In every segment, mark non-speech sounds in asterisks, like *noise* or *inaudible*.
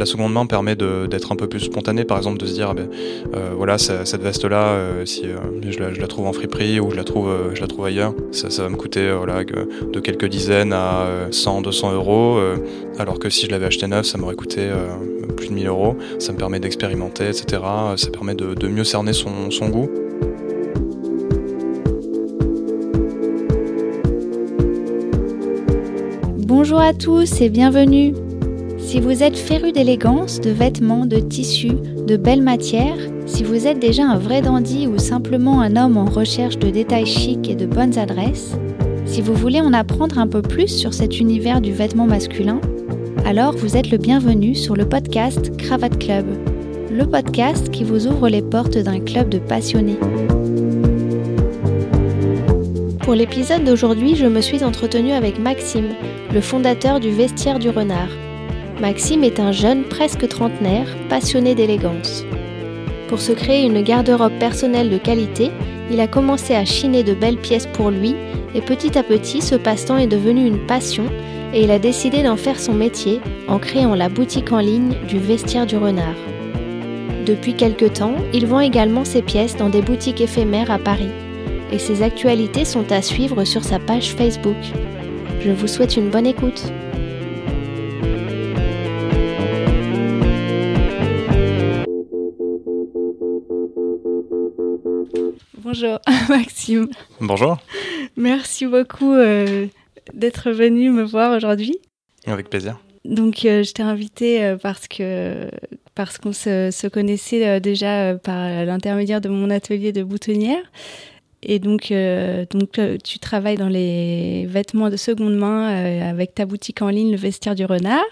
La seconde main permet d'être un peu plus spontané, par exemple de se dire, ah ben, euh, voilà, cette veste-là, euh, si je la, trouve en friperie ou je la trouve, je la trouve ailleurs, ça, va me coûter voilà, de quelques dizaines à 100, 200 euros, alors que si je l'avais acheté neuf, ça m'aurait coûté plus de 1000 euros. Ça me permet d'expérimenter, etc. Ça permet de, mieux cerner son goût. Bonjour à tous et bienvenue. Si vous êtes féru d'élégance, de vêtements, de tissus, de belles matières, si vous êtes déjà un vrai dandy ou simplement un homme en recherche de détails chics et de bonnes adresses, si vous voulez en apprendre un peu plus sur cet univers du vêtement masculin, alors vous êtes le bienvenu sur le podcast Cravate Club, le podcast qui vous ouvre les portes d'un club de passionnés. Pour l'épisode d'aujourd'hui, je me suis entretenue avec Maxime, le fondateur du Vestiaire du Renard. Maxime est un jeune presque trentenaire, passionné d'élégance. Pour se créer une garde-robe personnelle de qualité, il a commencé à chiner de belles pièces pour lui et petit à petit ce passe-temps est devenu une passion et il a décidé d'en faire son métier en créant la boutique en ligne du Vestiaire du Renard. Depuis quelque temps, il vend également ses pièces dans des boutiques éphémères à Paris et ses actualités sont à suivre sur sa page Facebook. Je vous souhaite une bonne écoute. Bonjour *laughs* Maxime. Bonjour. Merci beaucoup euh, d'être venu me voir aujourd'hui. Avec plaisir. Donc euh, je t'ai invité euh, parce que parce qu'on se, se, connaissait déjà par l'intermédiaire de mon atelier de boutonnière et donc, donc tu travailles dans les vêtements de seconde main avec ta boutique en ligne, le vestiaire du renard.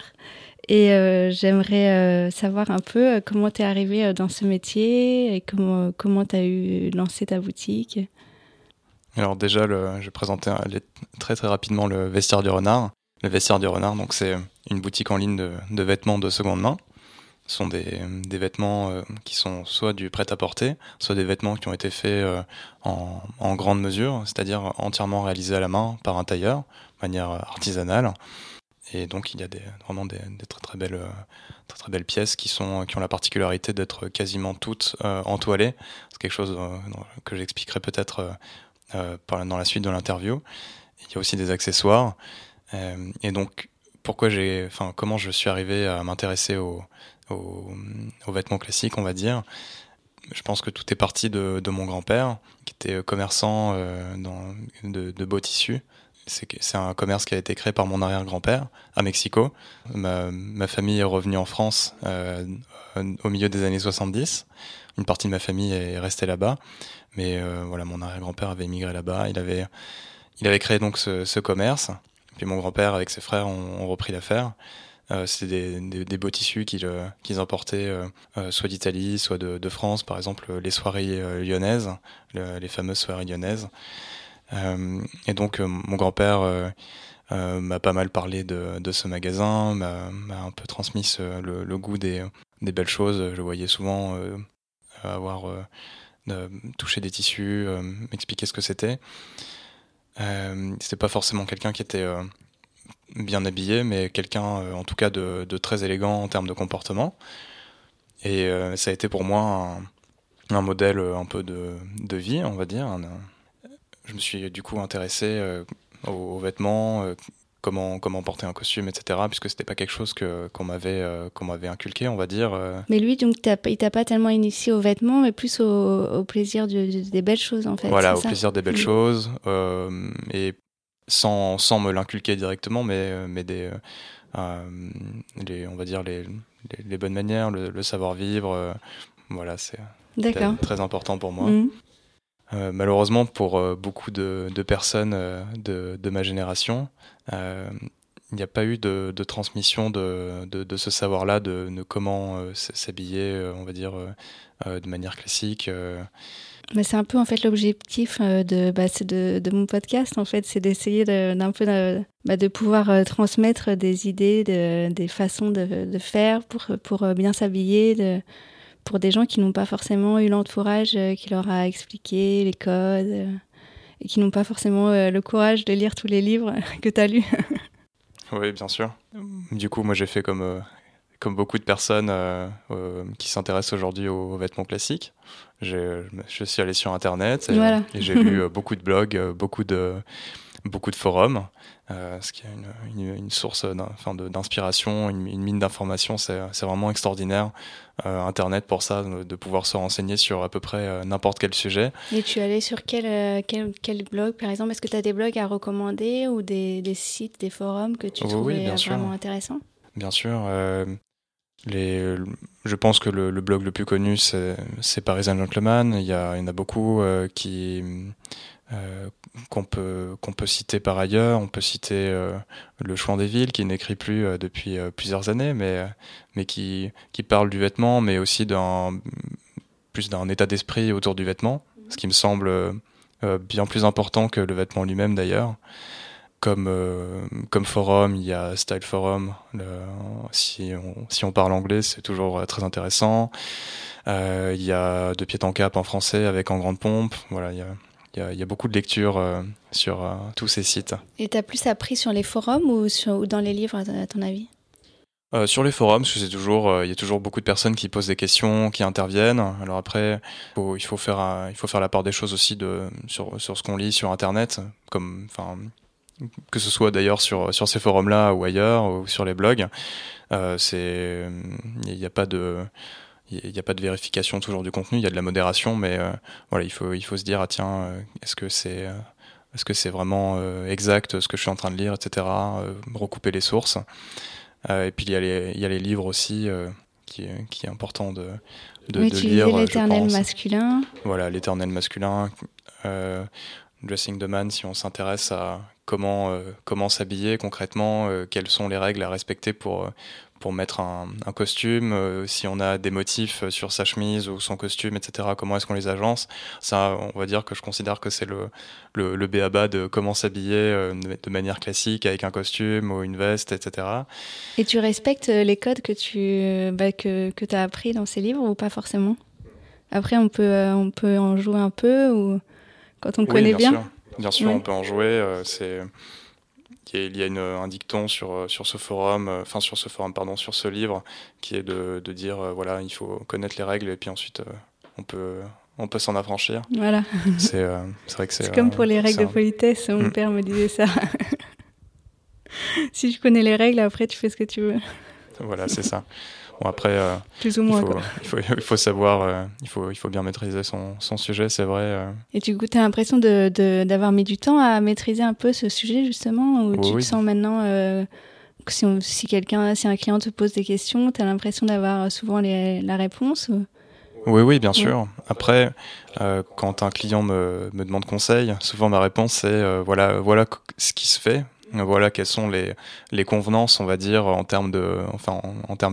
Et j'aimerais savoir un peu comment tu es arrivé dans ce métier et comment comment tu as eu lancé ta boutique? Alors déjà, le, je vais présenter très très rapidement le vestiaire du renard. Le vestiaire du renard, donc c'est une boutique en ligne de, vêtements de seconde main ce sont des, vêtements euh, qui sont soit du prêt-à-porter, soit des vêtements qui ont été faits euh, en, en, grande mesure, c'est-à-dire entièrement réalisés à la main par un tailleur, de manière artisanale. Et donc il y a vraiment des, des très, très, belles, pièces qui, sont, qui ont la particularité d'être quasiment toutes euh, entoilées. C'est quelque chose que j'expliquerai peut-être dans la suite de l'interview. Il y a aussi des accessoires. et donc pourquoi enfin, comment je suis arrivé à m'intéresser aux, vêtements classiques, on va dire? Je pense que tout est parti de, mon grand-père, qui était commerçant euh, de, beaux tissus. C'est un commerce qui a été créé par mon arrière-grand-père à Mexico. Ma, famille est revenue en France euh, au milieu des années 70. Une partie de ma famille est restée là-bas. Mais euh, voilà, mon arrière-grand-père avait immigré là-bas. Il avait, il avait créé donc ce, commerce. Puis mon grand-père, avec ses frères, ont repris l'affaire. Euh, c'est des, des, beaux tissus qu'ils qu'ils importaient soit d'Italie, soit de, France, par exemple les soirées lyonnaises, les fameuses soirées lyonnaises. Et donc mon grand-père m'a pas mal parlé de, de ce magasin, m'a un peu transmis le, le, goût des, belles choses. Je voyais souvent avoir touché des tissus, m'expliquer ce que c'était. c'était pas forcément quelqu'un qui était bien habillé, mais quelqu'un euh, en tout cas de, très élégant en termes de comportement. Et euh, ça a été pour moi un, modèle un peu de, vie, on va dire. Je me suis du coup intéressé euh, aux, vêtements, comment, comment porter un costume, etc. Puisque c'était pas quelque chose que, qu'on, m'avait, qu'on m'avait inculqué, on va dire. Mais lui, donc, il t'a pas tellement initié aux vêtements, mais plus au, plaisir des belles choses, en fait. Voilà, au plaisir des belles mm. choses. et sans, sans me l'inculquer directement, mais, euh, mais des, euh, euh, les, on va dire les, les, bonnes manières, le, savoir-vivre. voilà, c'est très important pour moi. Mhm. malheureusement, pour beaucoup de, personnes de, de, ma génération, il n'y a pas eu de, transmission de, ce savoir-là, de, comment s'habiller, on va dire, de manière classique. Mais c'est un peu en fait l'objectif euh, de, bah, de, de, mon podcast en fait, c'est d'essayer d'un peu de, bah, de pouvoir euh, transmettre des idées, de, des façons de, faire pour, pour euh, bien s'habiller, pour des gens qui n'ont pas forcément eu l'entourage qui leur a expliqué les codes et qui n'ont pas forcément le courage de lire tous les livres *laughs* que tu as lus. *laughs* oui, bien sûr. Du coup, moi j'ai fait comme comme beaucoup de personnes qui s'intéressent aujourd'hui aux, vêtements classiques, je suis allé sur Internet et, j'ai lu *laughs* beaucoup de blogs, beaucoup de, beaucoup de forums. Euh, ce qui est une, une, source d'inspiration, une, une, mine d'informations, c'est vraiment extraordinaire. Euh, Internet pour ça, de pouvoir se renseigner sur à peu près euh, n'importe quel sujet. Et tu es allé sur quel, quel, quel blog, par exemple? Est-ce que tu as des blogs à recommander ou des, des sites, des forums que tu trouves vraiment intéressants? Bien sûr. Les, je pense que le, le, blog le plus connu, c'est Paris Gentleman. Il y, a, il y en a beaucoup qui euh, qu'on peut qu'on peut citer par ailleurs. On peut citer euh, le Chouan des villes qui n'écrit plus euh, depuis plusieurs années, mais mais qui qui parle du vêtement, mais aussi plus d'un état d'esprit autour du vêtement, ce qui me semble bien plus important que le vêtement lui-même d'ailleurs. Comme, comme forum, il y a Style Forum. si, on, si on parle anglais, c'est toujours très intéressant. il y a De Pied en Cap en français avec En Grande Pompe. Voilà, il y a, il y, a beaucoup de lectures euh, sur euh, tous ces sites. Et tu as plus appris sur les forums ou, sur, dans les livres, à ton avis? Euh, sur les forums, parce que c'est toujours, il y a toujours beaucoup de personnes qui posent des questions, qui interviennent. Alors après, il faut faire, il faut faire la part des choses aussi de sur, sur ce qu'on lit sur Internet, comme, enfin, que ce soit d'ailleurs sur sur ces forums-là ou ailleurs ou sur les blogs. c'est, il n'y a pas de il n'y a pas de vérification toujours du contenu, il y a de la modération, mais euh, voilà, il faut, il faut se dire, ah tiens, euh, est-ce que c'est euh, est-ce que c'est vraiment exact ce que je suis en train de lire, etc. recouper les sources. et puis il y, a les, il y a les livres aussi qui, qui est important de, de, oui, de lire. l'éternel masculin. Voilà, l'éternel masculin. Dressing the Man, si on s'intéresse à comment, comment s'habiller concrètement, quelles sont les règles à respecter pour, pour mettre un, costume, euh, si on a des motifs sur sa chemise ou son costume, etc., comment est-ce qu'on les agence? Ça, on va dire que je considère que c'est le, le, le béaba de comment s'habiller euh, de manière classique avec un costume ou une veste, etc. Et tu respectes les codes que tu bah, que, que as appris dans ces livres ou pas forcément? Après, on peut, euh, on peut en jouer un peu ou quand on connaît bien Bien? sûr, bien sûr on peut en jouer. c'est il y a une, un dicton sur, euh, sur ce forum, euh, enfin sur ce forum, pardon, sur ce livre, qui est de, de dire, euh, voilà, il faut connaître les règles et puis ensuite on peut, on peut s'en affranchir. Voilà. C'est vrai que c'est. comme pour les règles de politesse, mon mm. père me disait ça. *laughs* si tu connais les règles, après tu fais ce que tu veux. Voilà, c'est ça. *laughs* Bon, après, euh, Plus ou moins, il, faut, *laughs* il, faut, il, faut, savoir, euh, il, faut, il faut bien maîtriser son, son sujet, c'est vrai. Euh. Et du coup, tu as l'impression d'avoir de, d'avoir mis du temps à maîtriser un peu ce sujet, justement, ou tu te sens maintenant que si, si quelqu'un, si un client te pose des questions, tu as l'impression d'avoir souvent les, la réponse Oui, oui, bien sûr. Après, quand un client me, me demande conseil, souvent ma réponse c'est voilà, voilà ce qui se fait, voilà quelles sont les, convenances, on va dire, en termes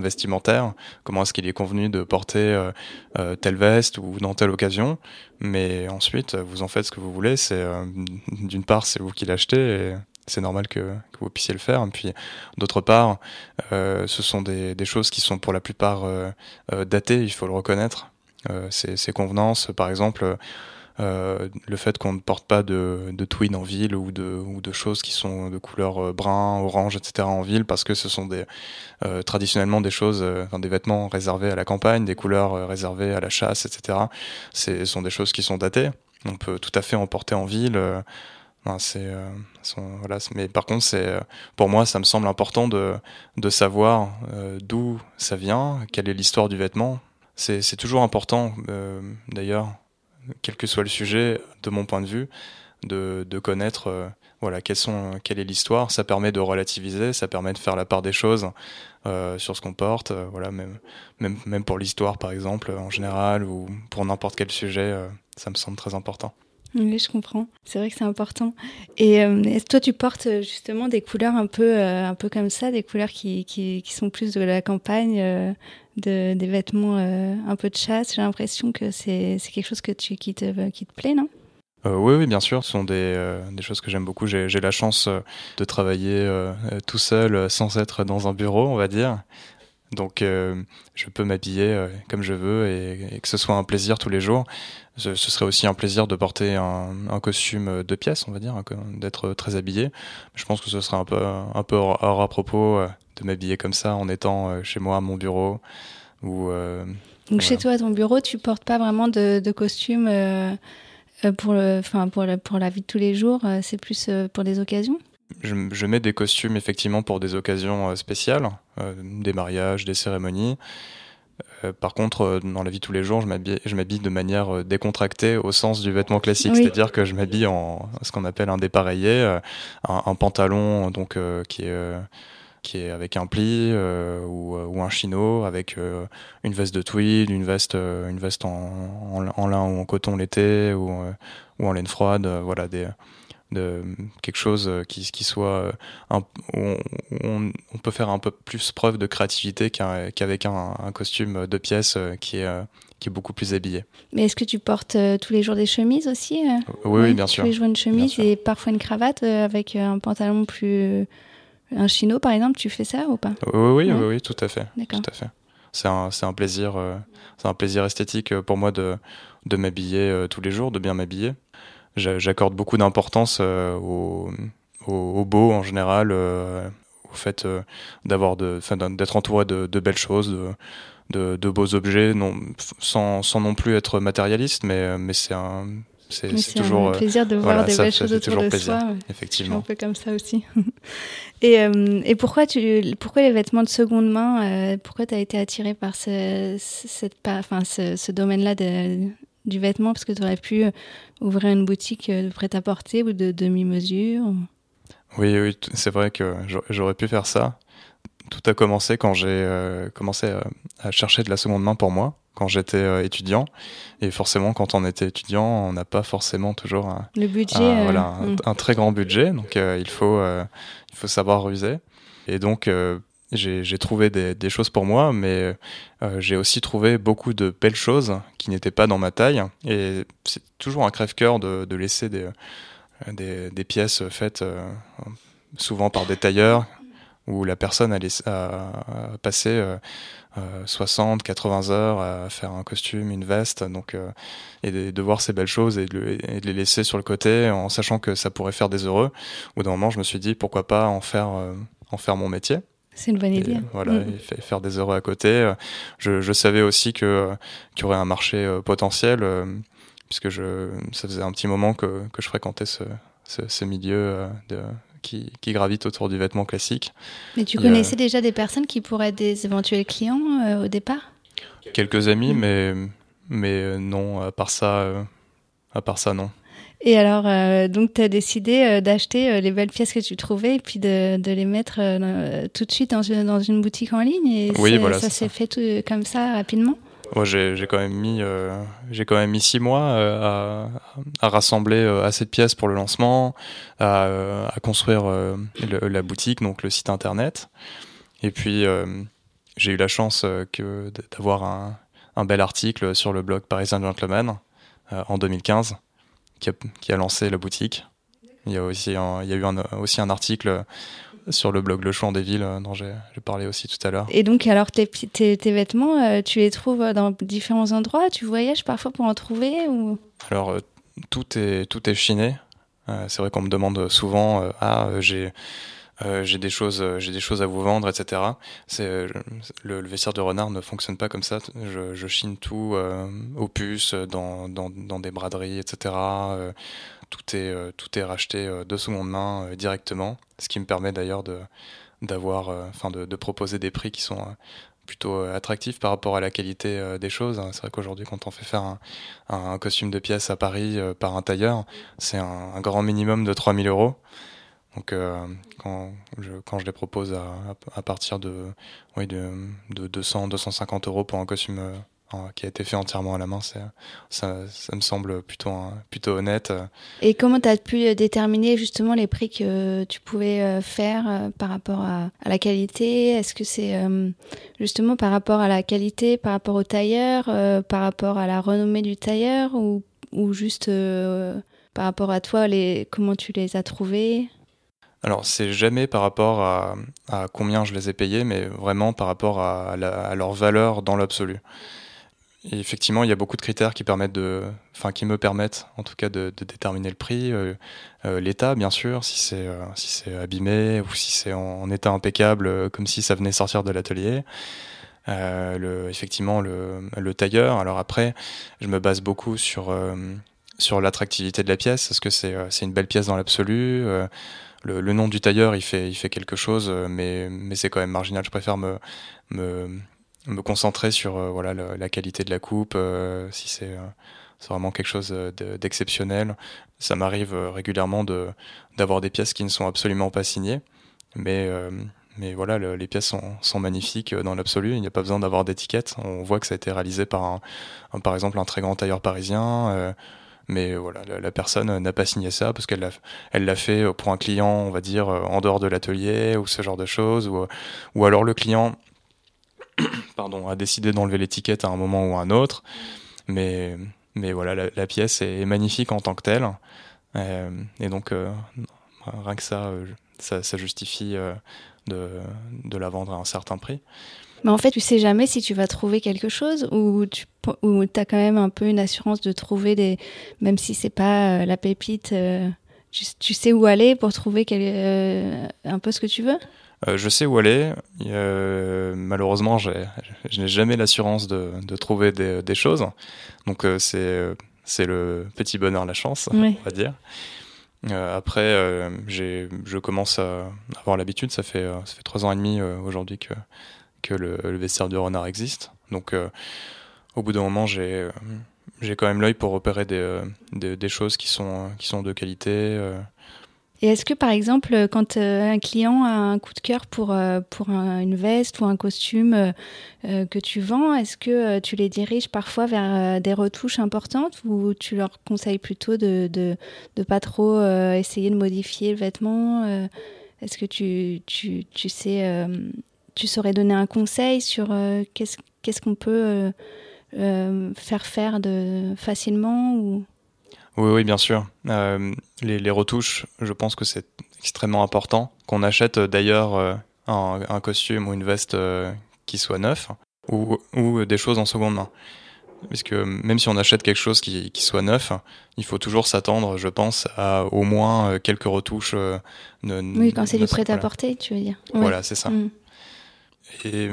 vestimentaires. Comment est-ce qu'il est convenu de porter euh, euh, telle veste ou dans telle occasion. Mais ensuite, vous en faites ce que vous voulez. C'est euh, d'une part, c'est vous qui l'achetez et c'est normal que, vous puissiez le faire. Puis, d'autre part, ce sont des, choses qui sont pour la plupart datées. Il faut le reconnaître. ces convenances, par exemple euh, le fait qu'on ne porte pas de, de tweed en ville ou de, ou de choses qui sont de couleur euh, brun, orange, etc. en ville parce que ce sont des, euh, traditionnellement des choses, euh, des vêtements réservés à la campagne, des couleurs réservées à la chasse, etc. Ce sont des choses qui sont datées. On peut tout à fait en porter en ville. c'est, voilà, mais par contre, c'est, pour moi, ça me semble important de, de savoir d'où ça vient, quelle est l'histoire du vêtement. C'est toujours important, d'ailleurs, quel que soit le sujet, de mon point de vue, de, connaître euh, voilà, quelle est l'histoire. Ça permet de relativiser, ça permet de faire la part des choses euh, sur ce qu'on porte. Euh, voilà, même, même, même pour l'histoire, par exemple, en général, ou pour n'importe quel sujet, ça me semble très important. Oui, je comprends. C'est vrai que c'est important. Et toi, tu portes justement des couleurs un peu, un peu comme ça, des couleurs qui, qui sont plus de la campagne, de, des vêtements euh, un peu de chasse. J'ai l'impression que c'est quelque chose que tu, qui, te, qui te plaît, non? Euh, oui, bien sûr. Ce sont des, euh, des choses que j'aime beaucoup. J'ai la chance de travailler tout seul sans être dans un bureau, on va dire. Donc, je peux m'habiller comme je veux et, que ce soit un plaisir tous les jours. Ce, serait aussi un plaisir de porter un, un costume de pièces, on va dire, d'être très habillé. Je pense que ce serait un peu, un peu hors, à propos m'habiller comme ça en étant chez moi à mon bureau. Ou, Donc chez toi, à ton bureau, tu portes pas vraiment de, de costume pour, le, pour, pour la vie de tous les jours, c'est plus pour des occasions? Je, je, mets des costumes effectivement pour des occasions spéciales, des mariages, des cérémonies. Euh, par contre, euh, dans la vie de tous les jours, je m'habille de manière euh, décontractée au sens du vêtement classique, c'est-à-dire que je m'habille en ce qu'on appelle un dépareillé, un, pantalon donc qui est qui est avec un pli ou, ou, un chino avec une veste de tweed, une veste, une veste en, en, lin ou en coton l'été ou, ou en laine froide, voilà des, de quelque chose qui, qui soit un, on, on, peut faire un peu plus preuve de créativité qu'avec un, un, costume de pièces euh, qui est, euh, qui est beaucoup plus habillé. Mais est-ce que tu portes euh, tous les jours des chemises aussi oui, oui, bien sûr. Tous les jours une chemise et parfois une cravate avec un pantalon plus. Un chino par exemple, tu fais ça ou pas oui oui, oui, oui, tout à fait. Tout à fait. C'est un, un, plaisir, c'est un plaisir esthétique pour moi de, de m'habiller tous les jours, de bien m'habiller j'accorde beaucoup d'importance euh, au, au, beau en général, euh, au fait euh, d'avoir d'être entouré de, de, belles choses, de, de, beaux objets, non, sans, sans non plus être matérialiste, mais, mais c'est un c'est toujours un plaisir de voir des belles choses autour de plaisir, soi. Effectivement. un peu comme ça aussi. *laughs* et, et pourquoi, tu, pourquoi les vêtements de seconde main Pourquoi tu as été attiré par ce, cette, enfin, ce, ce domaine-là du vêtement? Parce que tu aurais pu euh, ouvrir une boutique euh, de prêt-à-porter ou de demi-mesure Oui, oui, c'est vrai que j'aurais pu faire ça. Tout a commencé quand j'ai euh, commencé à, chercher de la seconde main pour moi, quand j'étais étudiant. Et forcément, quand on était étudiant, on n'a pas forcément toujours un, Le budget, voilà, un, mm. très grand budget. Donc il, faut, il faut savoir ruser. Et donc, j'ai trouvé des, des, choses pour moi, mais euh, j'ai aussi trouvé beaucoup de belles choses qui n'étaient pas dans ma taille. Et c'est toujours un crève-cœur de, de, laisser des, euh, des, des, pièces faites euh, souvent par des tailleurs où la personne a, a, passé 60, 80 heures à faire un costume, une veste, donc et de, voir ces belles choses et de, et de, les laisser sur le côté en sachant que ça pourrait faire des heureux. Au d'un moment, je me suis dit pourquoi pas en faire, en faire mon métier. C'est une bonne idée. voilà, mm. faire des heureux à côté. Je, je savais aussi que qu'il y aurait un marché euh, potentiel, euh, puisque je, ça faisait un petit moment que, que je fréquentais ce, ce, milieu euh, de, qui, qui, gravite autour du vêtement classique. Mais tu connaissais déjà des personnes qui pourraient être des éventuels clients au départ? Quelques amis, mm. mais, mais non, à part ça, à part ça, non. Et alors, euh, donc, tu as décidé euh, d'acheter euh, les belles pièces que tu trouvais et puis de, de les mettre tout de suite dans une, dans une, boutique en ligne. Et oui, voilà, ça s'est fait tout, comme ça rapidement? Moi, j'ai quand même mis six mois à, à, rassembler assez de pièces pour le lancement, à, construire la boutique, donc le site internet. Et puis j'ai eu la chance d'avoir un, bel article sur le blog Parisien Gentleman en 2015 qui a, lancé la boutique. Il y a, eu aussi un article sur le blog Le Chouan des Villes dont j'ai parlé aussi tout à l'heure. Et donc, alors, tes, tes, tes, vêtements, euh, tu les trouves dans différents endroits? Tu voyages parfois pour en trouver ou... Alors, euh, tout, est, tout est chiné. Euh, c'est vrai qu'on me demande souvent Ah, j'ai euh, j'ai des choses, euh, j'ai des choses à vous vendre, etc. C'est euh, le, vestiaire de renard ne fonctionne pas comme ça. Je, chine tout euh, aux puces, dans, dans, des braderies, etc. tout est tout est racheté de seconde main directement, ce qui me permet d'ailleurs de d'avoir, enfin de, proposer des prix qui sont plutôt attractifs par rapport à la qualité des choses. C'est vrai qu'aujourd'hui, quand on fait faire un, costume de pièce à Paris par un tailleur, c'est un, grand minimum de 3000 euros. Donc euh, quand, je, quand je les propose à, partir de, oui, de, de 200, 250 euros pour un costume euh, qui a été fait entièrement à la main, ça, ça me semble plutôt, plutôt honnête. Et comment tu as pu déterminer justement les prix que tu pouvais euh, faire par rapport à, à la qualité? Est-ce que c'est justement par rapport à la qualité, par rapport au tailleur, par rapport à la renommée du tailleur ou, ou juste par rapport à toi, les, comment tu les as trouvés? Alors, c'est jamais par rapport à, combien je les ai payés, mais vraiment par rapport à, leur valeur dans l'absolu. effectivement, il y a beaucoup de critères qui permettent enfin qui me permettent en tout cas de, déterminer le prix, l'état bien sûr, si c'est si c'est abîmé ou si c'est en, état impeccable, comme si ça venait sortir de l'atelier. effectivement le, le, tailleur. Alors après, je me base beaucoup sur l'attractivité de la pièce. Est-ce que c'est une belle pièce dans l'absolu le, nom du tailleur, il fait, quelque chose, mais, mais c'est quand même marginal. Je préfère me, concentrer sur euh, la, qualité de la coupe, euh, si c'est euh, vraiment quelque chose d'exceptionnel. Ça m'arrive régulièrement d'avoir des pièces qui ne sont absolument pas signées, mais voilà, les pièces sont, sont magnifiques dans l'absolu. Il n'y a pas besoin d'avoir d'étiquette. On voit que ça a été réalisé par un, par exemple un très grand tailleur parisien. Mais voilà, la, personne n'a pas signé ça parce qu'elle l'a, elle l'a fait pour un client, on va dire, en dehors de l'atelier ou ce genre de choses. Ou, ou alors le client *coughs* pardon, a décidé d'enlever l'étiquette à un moment ou à un autre. Mais, mais voilà, la, pièce est magnifique en tant que telle. Euh, et donc, euh, rien que ça, euh, ça, justifie de, de, la vendre à un certain prix. Mais en fait, tu sais jamais si tu vas trouver quelque chose ou tu ou as quand même un peu une assurance de trouver des. Même si c'est pas la pépite, tu, sais où aller pour trouver un peu ce que tu veux? Euh, je sais où aller. Euh, malheureusement, je n'ai jamais l'assurance de, de, trouver des, des, choses. Donc euh, c'est c'est le petit bonheur, la chance, on va dire. Euh, après, euh, je commence à avoir l'habitude. Ça fait ça fait trois ans et demi aujourd'hui que que le, le, vestiaire du renard existe. Donc au bout d'un moment, j'ai j'ai quand même l'œil pour repérer des, des, des, choses qui sont qui sont de qualité et est-ce que par exemple, quand euh, un client a un coup de cœur pour, euh, pour une veste ou un costume euh, que tu vends, est-ce que tu les diriges parfois vers des retouches importantes ou tu leur conseilles plutôt de de, de pas trop essayer de modifier le vêtement Est-ce que tu, tu, tu sais, tu saurais donner un conseil sur qu'est-ce qu'est-ce qu'on peut faire faire de facilement ou? Oui, oui, bien sûr. Euh, les, les, retouches, je pense que c'est extrêmement important. Qu'on achète euh, d'ailleurs euh, un, un, costume ou une veste euh, qui soit neuf ou, ou, des choses en seconde main. Parce que même si on achète quelque chose qui, qui soit neuf, il faut toujours s'attendre, je pense, à au moins quelques retouches. oui, quand c'est du prêt-à-porter, tu veux dire. Voilà, c'est ça. Mm. Et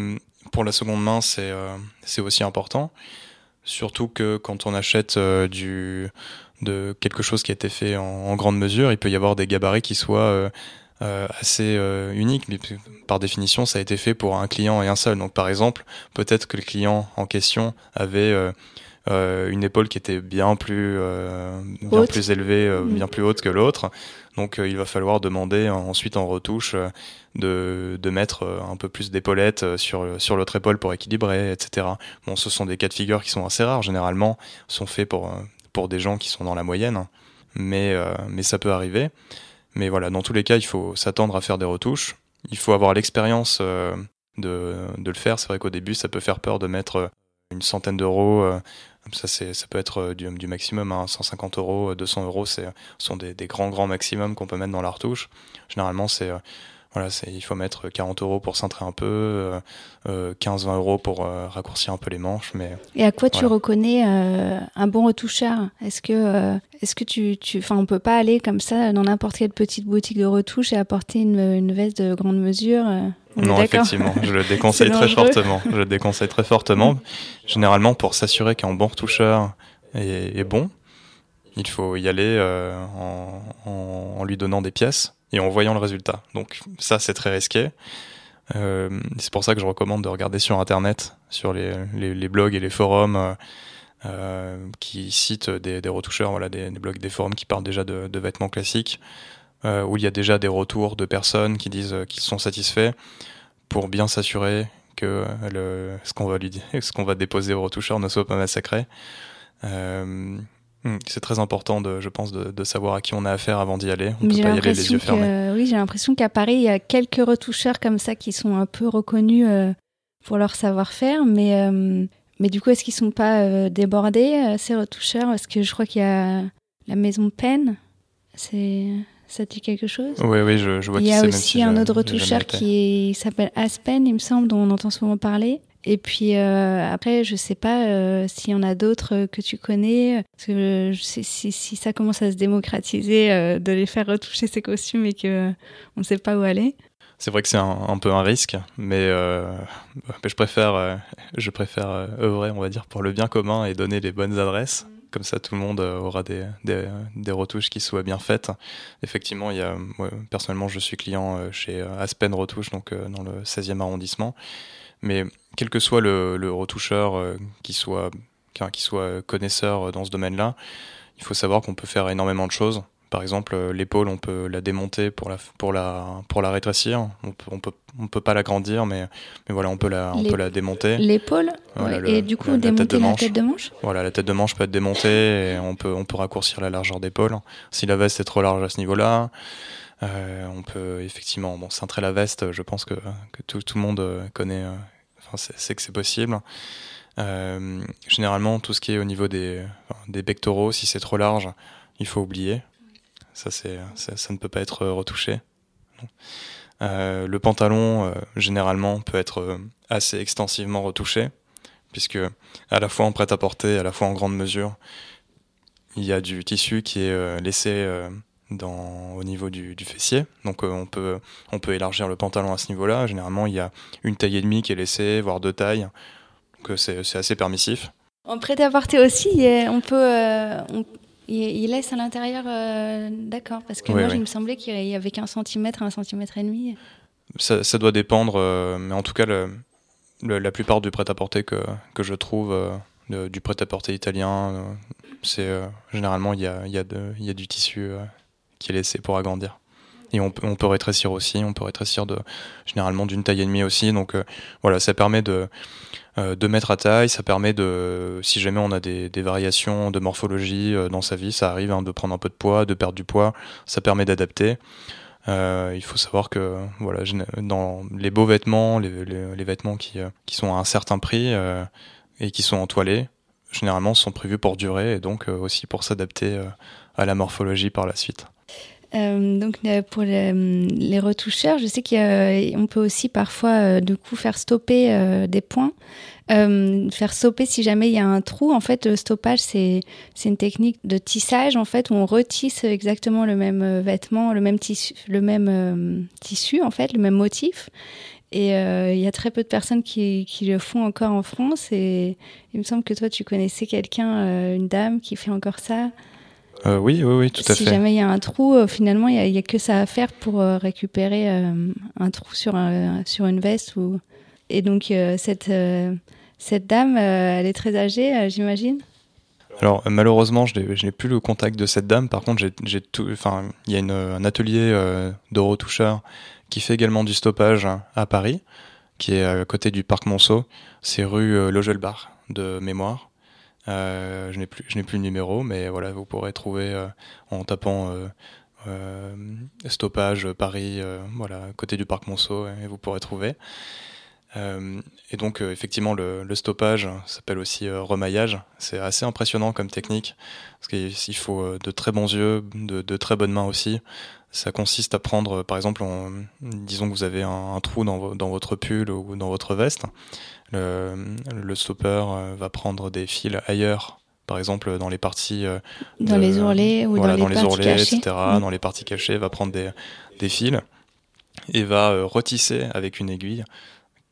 pour la seconde main, c'est c'est aussi important. Surtout que quand on achète du de quelque chose qui a été fait en, grande mesure, il peut y avoir des gabarits qui soient euh, euh, assez euh, uniques, mais par définition, ça a été fait pour un client et un seul. Donc, par exemple, peut-être que le client en question avait une épaule qui était bien plus, bien plus élevée, mm. bien plus haute que l'autre. Donc, il va falloir demander ensuite en retouche de, de mettre un peu plus d'épaulettes sur, sur l'autre épaule pour équilibrer, etc. Bon, ce sont des cas de figure qui sont assez rares. Généralement, sont faits pour pour des gens qui sont dans la moyenne, mais, euh, mais ça peut arriver. Mais voilà, dans tous les cas, il faut s'attendre à faire des retouches. Il faut avoir l'expérience euh, de, de, le faire. C'est vrai qu'au début, ça peut faire peur de mettre euh, une centaine d'euros. Ça, ça peut être du, du maximum, hein, 150 euros, 200 euros, c'est, sont des, des grands, grands maximums qu'on peut mettre dans la retouche. Généralement, c'est voilà, c'est, il faut mettre 40 euros pour cintrer un peu, euh, 15-20 euh, euros pour euh, raccourcir un peu les manches. Mais, Et à quoi tu reconnais euh, un bon retoucheur? Est-ce que, est-ce que tu, tu, enfin, on peut pas aller comme ça dans n'importe quelle petite boutique de retouche et apporter une, une veste de grande mesure non, effectivement, je le *laughs* déconseille très fortement. Je le déconseille très fortement. Généralement, pour s'assurer qu'un bon retoucheur est, est, bon, il faut y aller en, en, en lui donnant des pièces et en voyant le résultat. Donc ça, c'est très risqué. Euh, c'est pour ça que je recommande de regarder sur Internet, sur les, les, les blogs et les forums euh, euh qui citent des, des retoucheurs, voilà, des, des, blogs, des forums qui parlent déjà de, de vêtements classiques, euh, où il y a déjà des retours de personnes qui disent qu'ils sont satisfaits, pour bien s'assurer que le, ce qu'on va lui dire, *laughs* ce qu'on va déposer au retoucheur ne soit pas massacré. Euh, Hmm, c'est très important, de, je pense, de, de, savoir à qui on a affaire avant d'y aller. On peut pas y aller les yeux fermés. oui, j'ai l'impression qu'à Paris, il y a quelques retoucheurs comme ça qui sont un peu reconnus euh, pour leur savoir-faire, mais, euh, mais du coup, est-ce qu'ils sont pas euh, débordés, ces retoucheurs? Parce que je crois qu'il y a la maison Pen, c'est... Ça te dit quelque chose? Oui, oui, je, je vois Il y a aussi un autre retoucheur qui s'appelle Aspen, il me semble, dont on entend souvent parler. Et puis après, je sais pas s'il y en a d'autres que tu connais, parce que si, si, ça commence à se démocratiser, de les faire retoucher ces costumes et que on ne sait pas où aller. C'est vrai que c'est un, peu un risque, mais, je préfère, je préfère œuvrer, on va dire, pour le bien commun et donner les bonnes adresses comme ça, tout le monde euh, aura des, des, retouches qui soient bien faites. Effectivement, il y a, personnellement, je suis client euh, chez euh, Aspen Retouche, donc dans le 16e arrondissement. Mais quel que soit le, retoucheur soit, qui soit connaisseur dans ce domaine-là, il faut savoir qu'on peut faire énormément de choses. Par exemple, euh, l'épaule, on peut la démonter pour la, pour la, pour la rétrécir. On peut, on peut, on peut pas l'agrandir, mais, mais voilà, on peut la, on peut la démonter. L'épaule Et du coup, démonter la tête de manche Voilà, la tête de manche peut être démontée et on peut, on peut raccourcir la largeur d'épaule. Si la veste est trop large à ce niveau-là, euh, on peut effectivement bon, cintrer la veste. Je pense que, que tout, tout le monde connaît, euh, enfin, c'est que c'est possible. généralement, tout ce qui est au niveau des, des pectoraux, si c'est trop large, il faut oublier. Ça, ne peut pas être euh, retouché. Euh, le pantalon, euh, généralement, peut être assez extensivement retouché, puisque à la fois en prêt-à-porter, à la fois en grande mesure, il y a du tissu qui est laissé au niveau du, fessier. Donc on, peut, on peut élargir le pantalon à ce niveau-là. Généralement, il y a une taille et demie qui est laissée, voire deux tailles. Donc c'est, assez permissif. En prêt-à-porter aussi, on peut, il, laisse à l'intérieur, euh, d'accord, parce que moi, il me semblait qu'il y avait qu'un centimètre, un centimètre et demi. Ça, ça doit dépendre, euh, mais en tout cas, le, la plupart du prêt-à-porter que, que je trouve, euh, du prêt-à-porter italien, c'est généralement, il y a, y, a y a du tissu qui est laissé pour agrandir. Et on, on, peut rétrécir aussi, on peut rétrécir de, généralement d'une taille et demie aussi. Donc voilà, ça permet de, de mettre à taille, ça permet de, si jamais on a des, variations de morphologie euh, dans sa vie, ça arrive hein, de prendre un peu de poids, de perdre du poids, ça permet d'adapter. Euh, il faut savoir que voilà, dans les beaux vêtements, les, vêtements qui, qui, sont à un certain prix et qui sont entoilés, généralement sont prévus pour durer et donc aussi pour s'adapter à la morphologie par la suite. Euh, donc pour les, retoucheurs, je sais qu'on peut aussi parfois euh, du coup faire stopper euh, des points, faire stopper si jamais il y a un trou. En fait, le stoppage c'est une technique de tissage en fait où on retisse exactement le même vêtement, le même tissu, le même tissu en fait, le même motif. Et il y a très peu de personnes qui, le font encore en France. Et il me semble que toi, tu connaissais quelqu'un, une dame, qui fait encore ça. Euh, oui, oui, oui, tout à fait. Si jamais il y a un trou, euh, finalement, il n'y a, que ça à faire pour euh, récupérer un trou sur, sur une veste. Ou... Et donc, cette, cette dame, elle est très âgée, j'imagine? Alors malheureusement, je n'ai plus le contact de cette dame. Par contre, j'ai tout. Enfin, il y a un atelier de retoucheur qui fait également du stoppage à Paris, qui est à côté du parc Monceau. C'est rue Logelbach de mémoire. Euh, je n'ai plus, plus le numéro, mais voilà, vous pourrez trouver euh, en tapant euh, stoppage Paris, voilà, côté du parc Monceau, et vous pourrez trouver. et donc effectivement le, stoppage s'appelle aussi remaillage. C'est assez impressionnant comme technique parce qu'il faut de très bons yeux, de, très bonnes mains aussi. Ça consiste à prendre, par exemple, disons que vous avez un, un trou dans, dans, votre pull ou dans votre veste. Le, le stopper euh, va prendre des fils ailleurs par exemple dans les parties euh, dans les ourlets ou dans, les, les ourlets cachées. etc mm. dans les parties cachées va prendre des, des fils et va euh, retisser avec une aiguille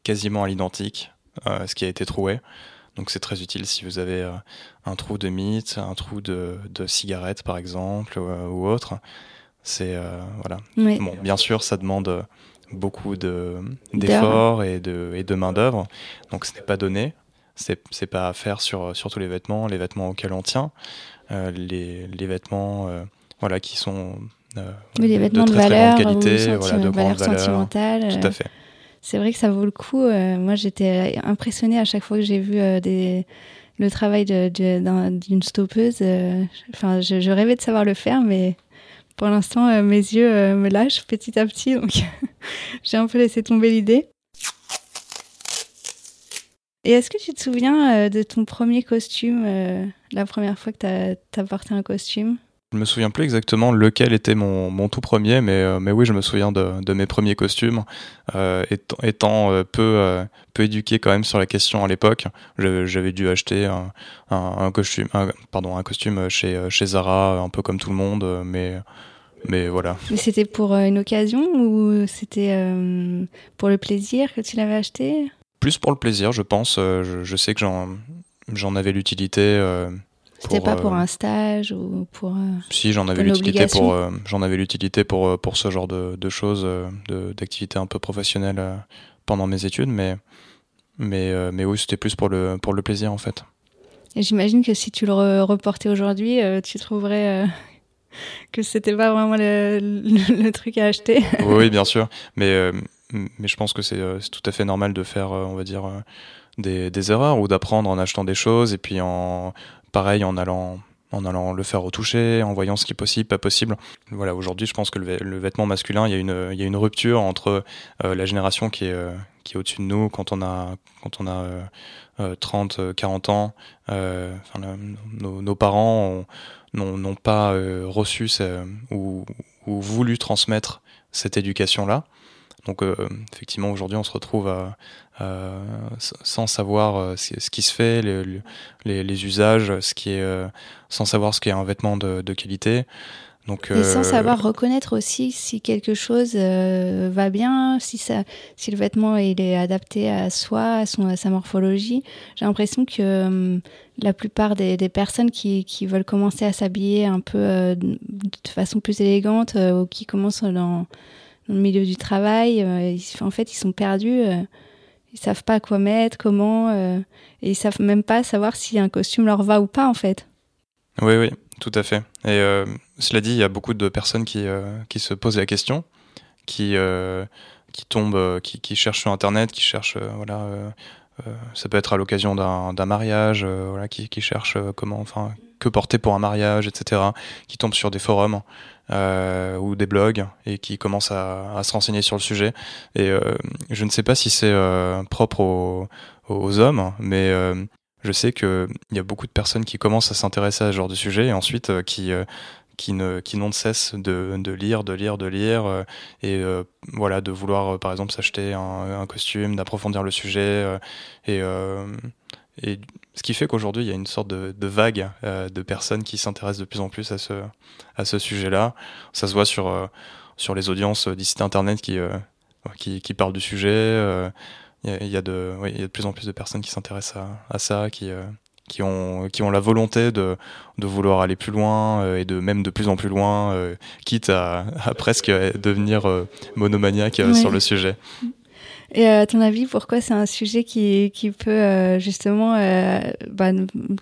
quasiment à l'identique ce qui a été troué donc c'est très utile si vous avez un trou de mythe un trou de, de cigarette par exemple ou autre c'est voilà bon bien sûr ça demande beaucoup d'efforts et de, et de main-d'œuvre. Donc ce n'est pas donné. C'est pas à faire sur, sur tous les vêtements, les vêtements auxquels on tient, euh, les, les, vêtements euh, voilà, qui sont euh, les vêtements de, très, valeur, très grande qualité, voilà, de valeur sentimentale. Tout à fait. C'est vrai que ça vaut le coup. moi, j'étais impressionnée à chaque fois que j'ai vu des, le travail d'une stoppeuse. Enfin, je, je, rêvais de savoir le faire, mais pour l'instant, euh, mes yeux euh, me lâchent petit à petit, donc *laughs* j'ai un peu laissé tomber l'idée. Et est-ce que tu te souviens euh, de ton premier costume, la première fois que tu as, porté un costume? Je me souviens plus exactement lequel était mon, tout premier, mais, mais oui, je me souviens de, mes premiers costumes. Étant, peu, peu éduqué quand même sur la question à l'époque, j'avais dû acheter un, costume, pardon, un costume chez, chez Zara, un peu comme tout le monde, mais, mais voilà. Mais c'était pour une occasion ou c'était pour le plaisir que tu l'avais acheté? Plus pour le plaisir, je pense. Je, je sais que j'en avais l'utilité c'était pas pour euh, un stage ou pour. Euh, si, j'en avais l'utilité pour, euh, j'en avais l'utilité pour pour ce genre de, de choses, d'activités un peu professionnelles pendant mes études, mais mais mais oui, c'était plus pour le pour le plaisir en fait. J'imagine que si tu le reportais aujourd'hui, tu trouverais *laughs* que c'était pas vraiment le, le, truc à acheter. oui, bien *laughs* sûr, mais mais je pense que c'est tout à fait normal de faire, on va dire. Des, des, erreurs ou d'apprendre en achetant des choses et puis en, pareil en allant en allant le faire retoucher, en voyant ce qui est possible, pas possible. Voilà, aujourd'hui, je pense que le, vêtement masculin, il y a une, rupture entre euh, la génération qui est, euh, qui est au-dessus de nous quand on a, quand on a euh, 30, euh, 40 ans. Nos, parents n'ont pas reçu ou, voulu transmettre cette éducation-là. Donc effectivement, aujourd'hui, on se retrouve à, euh, sans savoir euh, ce qui se fait, les, les, les usages, ce qui est, euh, sans savoir ce qu'est un vêtement de, de qualité. Donc, et sans savoir reconnaître aussi si quelque chose va bien, si, ça, si le vêtement il est adapté à soi, à, son, à sa morphologie. J'ai l'impression que la plupart des, des, personnes qui, qui veulent commencer à s'habiller un peu de façon plus élégante ou qui commencent dans, dans, milieu du travail, en fait, ils sont perdus ils savent pas quoi mettre, comment, euh, et ils savent même pas savoir si un costume leur va ou pas en fait. Oui, oui, tout à fait. Et euh, cela dit, il y a beaucoup de personnes qui, euh, qui se posent la question, qui, qui tombent, qui, qui, cherchent sur Internet, qui cherchent, voilà, ça peut être à l'occasion d'un mariage, voilà, qui, qui cherchent comment, enfin, que porter pour un mariage, etc., qui tombent sur des forums euh, ou des blogs et qui commencent à, se renseigner sur le sujet. Et euh, je ne sais pas si c'est euh, propre aux, aux, hommes, mais euh, je sais qu'il y a beaucoup de personnes qui commencent à s'intéresser à ce genre de sujet et ensuite euh, qui qui ne qui n'ont de cesse de, de, lire, de lire, de lire et voilà de vouloir par exemple s'acheter un, un, costume, d'approfondir le sujet et et ce qui fait qu'aujourd'hui, il y a une sorte de, de vague euh, de personnes qui s'intéressent de plus en plus à ce, à ce sujet-là. Ça se voit sur, euh, sur les audiences des sites internet qui, euh, qui, qui, parlent du sujet. Euh, il y, a, il, y a de, oui, il y a de plus en plus de personnes qui s'intéressent à, à, ça, qui, euh, qui, ont, qui ont la volonté de, de vouloir aller plus loin et de même de plus en plus loin, quitte à, à, presque devenir monomaniaque sur le sujet. Et à ton avis, pourquoi c'est un sujet qui, qui peut euh, justement euh, bah,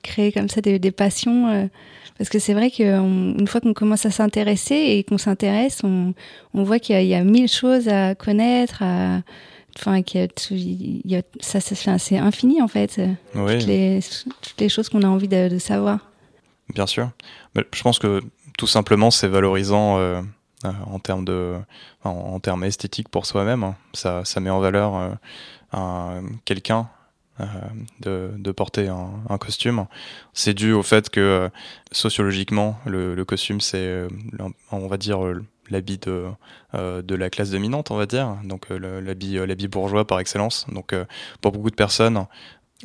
créer comme ça des, des passions euh, Parce que c'est vrai qu'une fois qu'on commence à s'intéresser et qu'on s'intéresse, on, on voit qu'il y, y, a mille choses à connaître, à, enfin, qu'il y y a, ça, ça c'est infini en fait. Oui. Toutes, les, toutes les choses qu'on a envie de, de, savoir. Bien sûr. Je pense que tout simplement, c'est valorisant euh, euh, en termes de en, termes esthétiques pour soi-même. Hein. Ça, ça met en valeur euh, quelqu'un euh, de, de, porter un, costume. C'est dû au fait que euh, sociologiquement, le, costume, c'est, euh, on va dire, l'habit de, de la classe dominante, on va dire, donc l'habit, l'habit bourgeois par excellence. Donc pour beaucoup de personnes,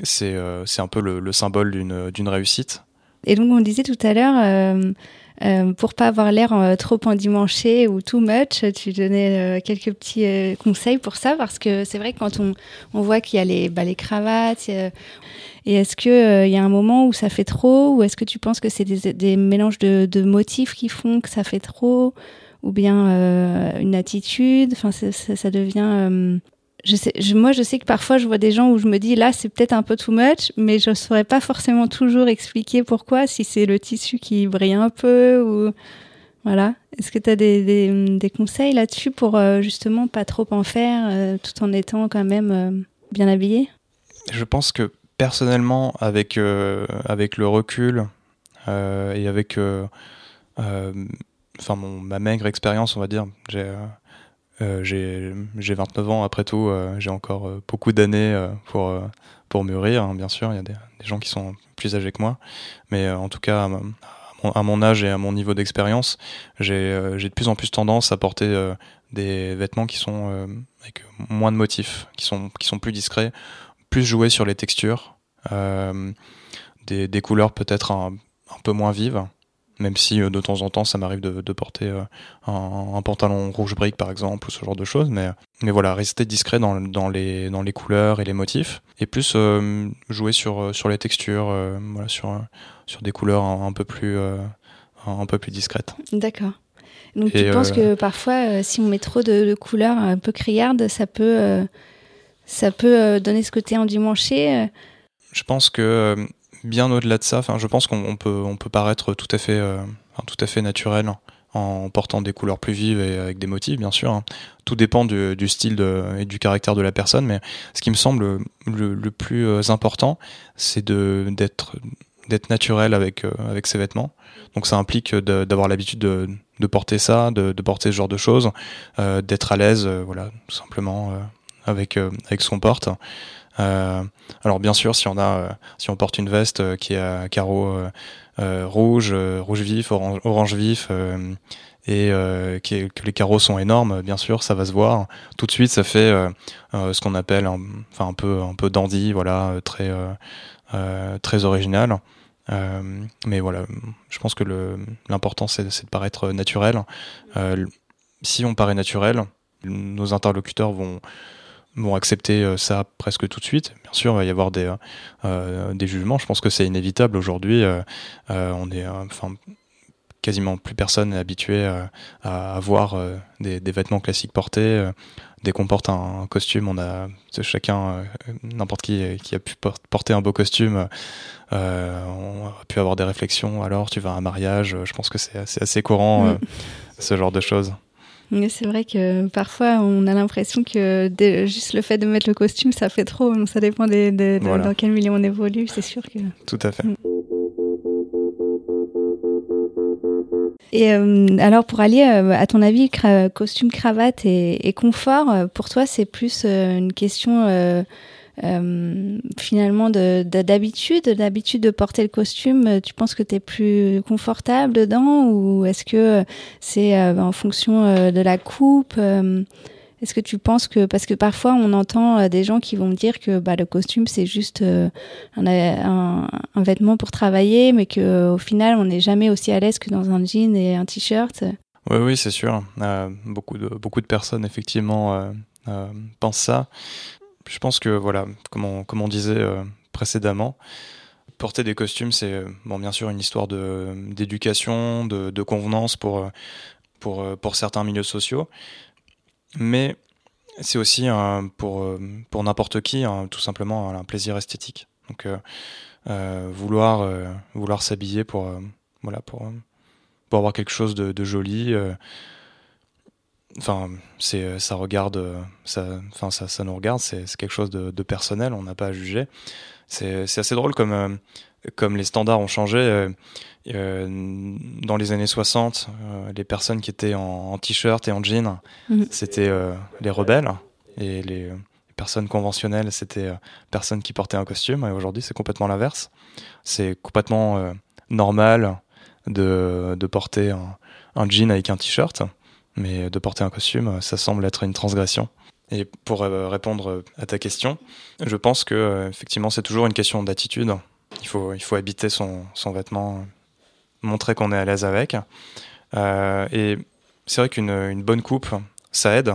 c'est, c'est un peu le, le symbole d'une, d'une réussite. Et donc on disait tout à l'heure, euh, pour pas avoir l'air euh, trop endimanché ou too much, tu donnais euh, quelques petits euh, conseils pour ça parce que c'est vrai que quand on, on voit qu'il y a les, bah, les cravates, et est-ce que il y a un moment où ça fait trop ou est-ce que tu penses que c'est des, des mélanges de, motifs qui font que ça fait trop ou bien une attitude Enfin, ça, devient moi, je sais que parfois, je vois des gens où je me dis, là, c'est peut-être un peu too much, mais je ne saurais pas forcément toujours expliquer pourquoi, si c'est le tissu qui brille un peu ou. Voilà. Est-ce que tu as des, conseils là-dessus pour euh, justement pas trop en faire, euh, tout en étant quand même euh, bien habillé? Je pense que personnellement, avec, euh, avec le recul et avec enfin ma maigre expérience, on va dire, j'ai euh, j'ai 29 ans après tout, euh, j'ai encore euh, beaucoup d'années pour, pour mûrir, hein, bien sûr, il y a des, gens qui sont plus âgés que moi, mais en tout cas, à, mon à mon âge et à mon niveau d'expérience, j'ai de plus en plus tendance à porter des vêtements qui sont avec moins de motifs, qui sont, qui sont plus discrets, plus joués sur les textures, des, des, couleurs peut-être un, un, peu moins vives même si euh, de temps en temps ça m'arrive de, porter euh, un, pantalon rouge brique par exemple ou ce genre de choses mais mais voilà rester discret dans, dans les dans les couleurs et les motifs et plus euh, jouer sur sur les textures voilà sur sur des couleurs un, peu plus un peu plus discrètes. D'accord. Donc tu penses que parfois si on met trop de, couleurs un peu criardes ça peut ça peut donner ce côté endimanché je pense que bien au-delà de ça. Enfin, je pense qu'on peut, on peut paraître tout à fait, euh, tout à fait naturel en portant des couleurs plus vives et avec des motifs, bien sûr. Hein. Tout dépend du, style et du caractère de la personne, mais ce qui me semble le, plus euh, important, c'est d'être d'être naturel avec euh, avec ses vêtements. Donc ça implique d'avoir l'habitude de, porter ça, de, de, porter ce genre de choses, d'être à l'aise, voilà, tout simplement avec avec ce qu'on porte. Euh, alors bien sûr, si on euh, porte une veste euh, qui a carreaux rouge, rouge vif, orange, orange vif et que les carreaux sont énormes, bien sûr, ça va se voir. Tout de suite, ça fait ce qu'on appelle, un, enfin un peu, un peu dandy, voilà, très, très original. mais voilà, je pense que l'important c'est de paraître naturel. si on paraît naturel, nos interlocuteurs vont vont accepter euh, ça presque tout de suite. Bien sûr, il va y avoir des, euh, des jugements. Je pense que c'est inévitable aujourd'hui. Euh, on est, enfin, quasiment plus personne n'est habitué à avoir des, des, vêtements classiques portés. Dès qu'on porte un, costume, on a chacun, n'importe qui qui a pu porter un beau costume, on a pu avoir des réflexions. Alors, tu vas à un mariage. Je pense que c'est assez, assez courant mm. ce genre de choses. C'est vrai que parfois on a l'impression que juste le fait de mettre le costume, ça fait trop. Ça dépend dans quel milieu on évolue, c'est sûr que. Tout à fait. Et euh, alors pour aller, euh, à ton avis, costume, cravate et, confort, euh, pour toi c'est plus une question euh, finalement d'habitude, de, d'habitude de porter le costume, euh, tu penses que tu es plus confortable dedans ou est-ce que c'est euh, en fonction de la coupe Est-ce que tu penses que parce que parfois on entend des gens qui vont me dire que bah, le costume c'est juste un, vêtement pour travailler, mais que au final on n'est jamais aussi à l'aise que dans un jean et un t-shirt. Oui, oui, c'est sûr. beaucoup de beaucoup de personnes effectivement pensent ça je pense que, voilà, comme on, on disait euh, précédemment, porter des costumes, c'est euh, bon, bien sûr une histoire d'éducation, de, convenance pour, euh, pour, pour certains milieux sociaux, mais c'est aussi pour, pour n'importe qui tout simplement un plaisir esthétique. Donc vouloir, vouloir s'habiller pour, voilà, pour, pour avoir quelque chose de joli enfin c'est euh, ça regarde euh, ça enfin ça, ça nous regarde c'est quelque chose de, de personnel on n'a pas à juger. C'est assez drôle comme euh, comme les standards ont changé dans les années 60 les personnes qui étaient en, t-shirt et en jean mhm. c'était les rebelles. Et les, personnes conventionnelles c'était personnes qui portaient un costume. Et aujourd'hui c'est complètement l'inverse. C'est complètement normal de, de porter un, un jean avec un t-shirt mais de porter un costume, ça semble être une transgression. Et pour euh, répondre à ta question, je pense que euh, effectivement c'est toujours une question d'attitude. Il faut, il faut habiter son, son vêtement, montrer qu'on est à l'aise avec. Euh, et c'est vrai qu'une une bonne coupe, ça aide.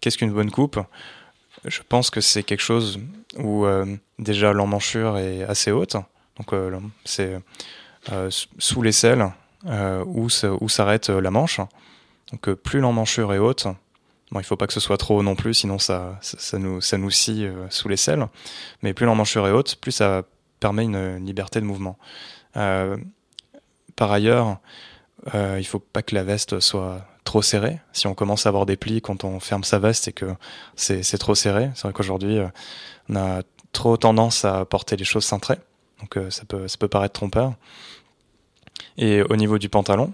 Qu'est-ce qu'une bonne coupe? Je pense que c'est quelque chose où déjà l'emmanchure est assez haute. Donc c'est sous l'aisselle où s'arrête la manche. Donc euh, plus l'emmanchure est haute, bon, il faut pas que ce soit trop haut non plus, sinon ça, nous, ça scie euh, sous les selles, mais plus l'emmanchure est haute, plus ça permet une, liberté de mouvement. Euh, par ailleurs, euh, il faut pas que la veste soit trop serrée. Si on commence à avoir des plis quand on ferme sa veste et que c'est trop serré, c'est vrai qu'aujourd'hui on a trop tendance à porter les choses cintrées, donc ça peut ça peut paraître trompeur. Et au niveau du pantalon,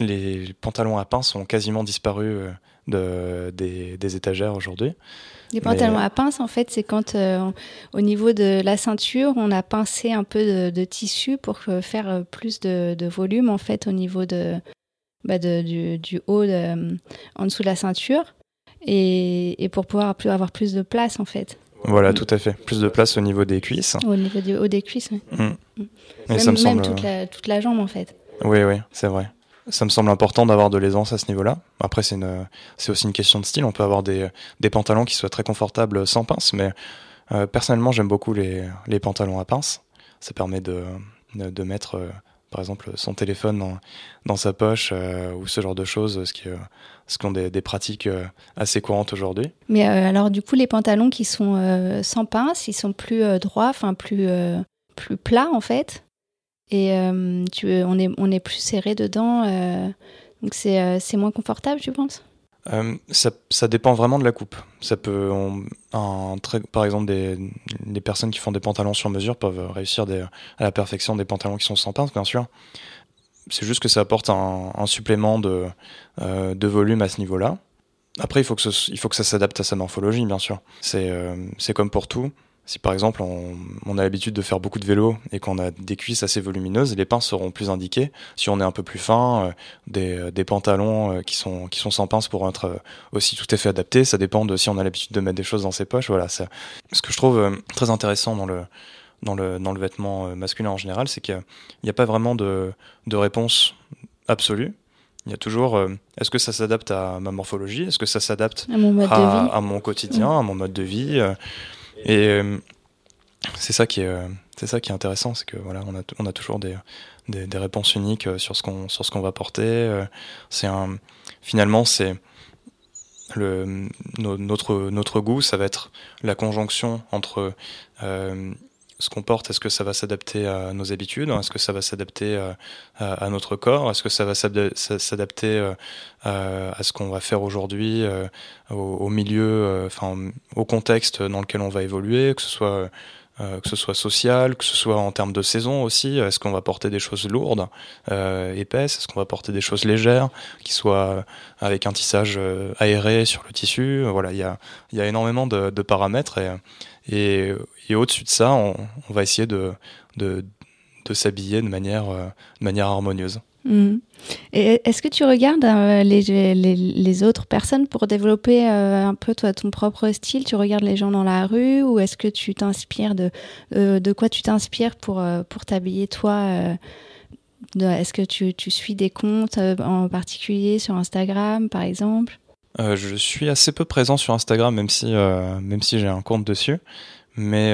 les pantalons à pince ont quasiment disparu euh, de, des, étagères aujourd'hui. Les pantalons à pince, en fait, c'est quand au niveau de la ceinture, on a pincé un peu de, tissu pour faire plus de, volume, en fait, au niveau de, bah du, du, haut en dessous de la ceinture et, et, pour pouvoir plus, avoir plus de place, en fait. Voilà, tout à fait. Plus de place au niveau des cuisses. Au niveau du haut des cuisses, oui. Mm. Mm. Même, ça me semble... toute, la, toute la jambe, en fait. Oui, oui, c'est vrai. Ça me semble important d'avoir de l'aisance à ce niveau-là. Après, c'est aussi une question de style. On peut avoir des, pantalons qui soient très confortables sans pince, mais euh, personnellement, j'aime beaucoup les, pantalons à pince. Ça permet de, mettre, euh, par exemple, son téléphone dans, sa poche euh, ou ce genre de choses, ce qui, ce qui des, des pratiques assez courantes aujourd'hui. Mais alors, du coup, les pantalons qui sont sans pince, ils sont plus droits, enfin plus, plus plats en fait? Et euh, on, est, on est plus serré dedans. Euh, donc c'est, euh, c'est moins confortable, tu penses? Ça, dépend vraiment de la coupe. Ça peut, par exemple, des, personnes qui font des pantalons sur mesure peuvent réussir à la perfection des pantalons qui sont sans pince, bien sûr. C'est juste que ça apporte un, supplément de, de volume à ce niveau-là. Après, il faut, que il faut que ça s'adapte à sa morphologie, bien sûr. C'est, c'est comme pour tout. Si par exemple on, a l'habitude de faire beaucoup de vélo et qu'on a des cuisses assez volumineuses, les pinces seront plus indiquées. Si on est un peu plus fin, euh, des, pantalons euh, qui sont qui sont sans pinces pourront être euh, aussi tout à fait adaptés. Ça dépend de si on a l'habitude de mettre des choses dans ses poches. Voilà, ce que je trouve très intéressant dans le dans le dans le vêtement masculin en général, c'est qu'il n'y a, pas vraiment de de réponse absolue. Il y a toujours, est-ce que ça s'adapte à ma morphologie? Est-ce que ça s'adapte à, mon, à, mon quotidien, mmh. à mon mode de vie et euh, c'est ça qui est, euh, c'est ça qui est intéressant, c'est que voilà, on a, on a toujours des, réponses uniques euh, sur ce qu'on, va porter. C'est un, finalement, c'est le, notre, goût, ça va être la conjonction entre ce qu'on porte, est-ce que ça va s'adapter à nos habitudes Est-ce que ça va s'adapter à, à, notre corps Est-ce que ça va s'adapter euh, à ce qu'on va faire aujourd'hui, euh, au, milieu, euh, enfin au contexte dans lequel on va évoluer, que ce soit euh, que ce soit social, que ce soit en termes de saison aussi. Est-ce qu'on va porter des choses lourdes, euh, épaisses Est-ce qu'on va porter des choses légères, qui soient avec un tissage aéré sur le tissu Voilà, il y a, y a énormément de, paramètres et, au-dessus de ça, on, va essayer de, de, s'habiller de manière, de manière harmonieuse. Mmh. Est-ce que tu regardes euh, les, les, autres personnes pour développer euh, un peu toi, ton propre style? Tu regardes les gens dans la rue ou est-ce que tu t'inspires de, euh, de quoi tu t'inspires pour, pour t'habiller toi Est-ce que tu, tu, suis des comptes en particulier sur Instagram par exemple? Je suis assez peu présent sur Instagram même si, même si j'ai un compte dessus. Mais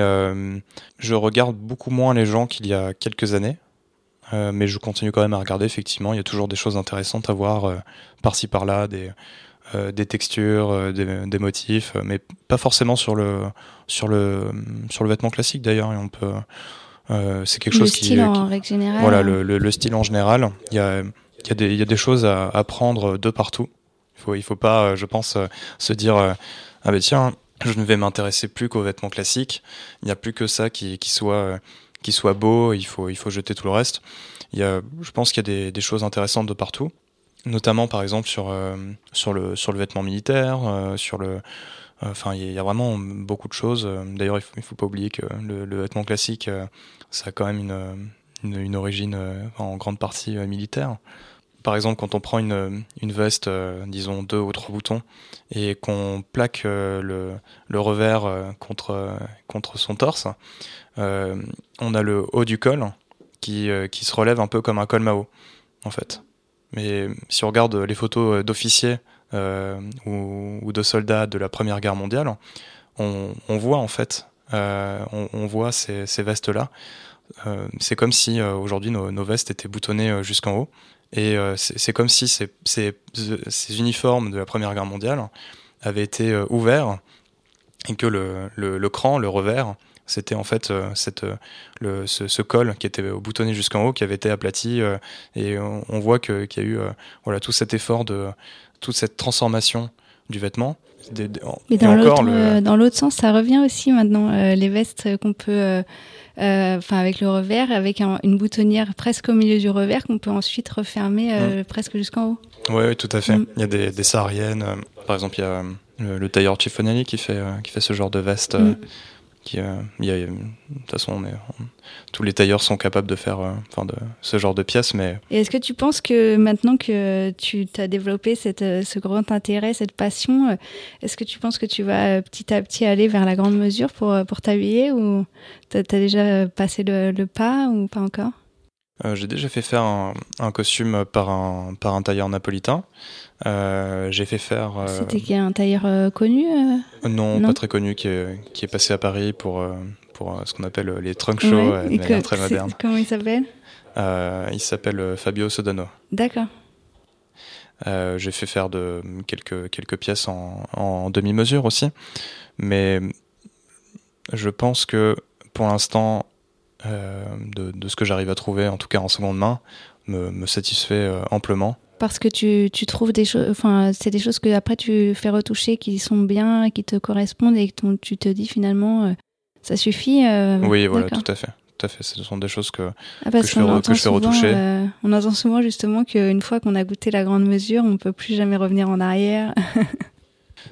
je regarde beaucoup moins les gens qu'il y a quelques années. Euh, mais je continue quand même à regarder, effectivement, il y a toujours des choses intéressantes à voir euh, par-ci par-là, des, euh, des textures, des, des, motifs, mais pas forcément sur le, sur le, sur le vêtement classique d'ailleurs. On peut, c'est quelque chose qui. Le style en règle générale. Voilà, le, le, le, style en général. Il y a, il y a, des, il y a des choses à apprendre de partout. Faut, il faut pas, je pense, se dire ah ben tiens, je ne vais m'intéresser plus qu'aux vêtements classiques. Il n'y a plus que ça qui, qui soit qui soit beau, il faut, il faut jeter tout le reste. Il y a, je pense qu'il y a des, choses intéressantes de partout, notamment par exemple sur, euh, sur, le, sur le vêtement militaire, euh, sur le, euh, Enfin, il y a vraiment beaucoup de choses. D'ailleurs, il ne faut, pas oublier que le, vêtement classique, ça a quand même une, une origine en grande partie militaire. Par exemple, quand on prend une, une veste, disons deux ou trois boutons, et qu'on plaque le, le revers contre, contre son torse, euh, on a le haut du col qui, euh, qui se relève un peu comme un col Mao, en fait. Mais si on regarde les photos d'officiers euh, ou, de soldats de la Première Guerre mondiale, on, voit en fait, euh, on, voit ces, ces vestes-là. Euh, c'est comme si aujourd'hui nos, nos, vestes étaient boutonnées jusqu'en haut. Et c'est comme si ces, uniformes de la Première Guerre mondiale avaient été ouverts et que le, le, le cran, le revers, c'était en fait euh, euh, ce, col qui était boutonné jusqu'en haut, qui avait été aplati, euh, et on, voit qu'il y a eu tout cet effort de toute cette transformation du vêtement. Mais dans l'autre sens, ça revient aussi maintenant. les vestes qu'on peut enfin avec le revers, avec une boutonnière presque au milieu du revers qu'on peut ensuite refermer mmh. presque jusqu'en haut. Oui, tout à fait. Mmh. Il y a des, des sahariennes. par exemple, il y a le, tailleur Chiffonelli qui fait, qui fait ce genre de veste. Mmh. Euh, y a, de toute façon, tous les tailleurs sont capables de faire euh, ce genre de pièces. Mais... Et est-ce que tu penses que maintenant que tu as développé cette, euh, ce grand intérêt, cette passion, est-ce que tu penses que tu vas petit à petit aller vers la grande mesure pour, pour t'habiller ou tu as, déjà passé le, pas ou pas encore? J'ai déjà fait faire un, un, costume par un, par un tailleur napolitain. Euh, j'ai fait faire. Euh, C'était un tailleur euh, connu non, pas très connu, qui est, qui est passé à Paris pour, pour ce qu'on appelle les trunk shows de manière très moderne. Comment il s'appelle? Il s'appelle Fabio Sodano. D'accord. j'ai fait faire de quelques, quelques pièces en, en demi-mesure aussi. Mais je pense que pour l'instant, de, de, ce que j'arrive à trouver, en tout cas en seconde main, me, me satisfait amplement parce que tu, tu trouves des choses, enfin, c'est des choses que après tu fais retoucher qui sont bien, qui te correspondent et que tu te dis finalement, euh, ça suffit. Euh, oui, voilà, tout à fait. Tout à fait. Ce sont des choses que, ah, que, je, fais, que je fais retoucher. Euh, on entend souvent justement qu'une fois qu'on a goûté la grande mesure, on ne peut plus jamais revenir en arrière. *laughs*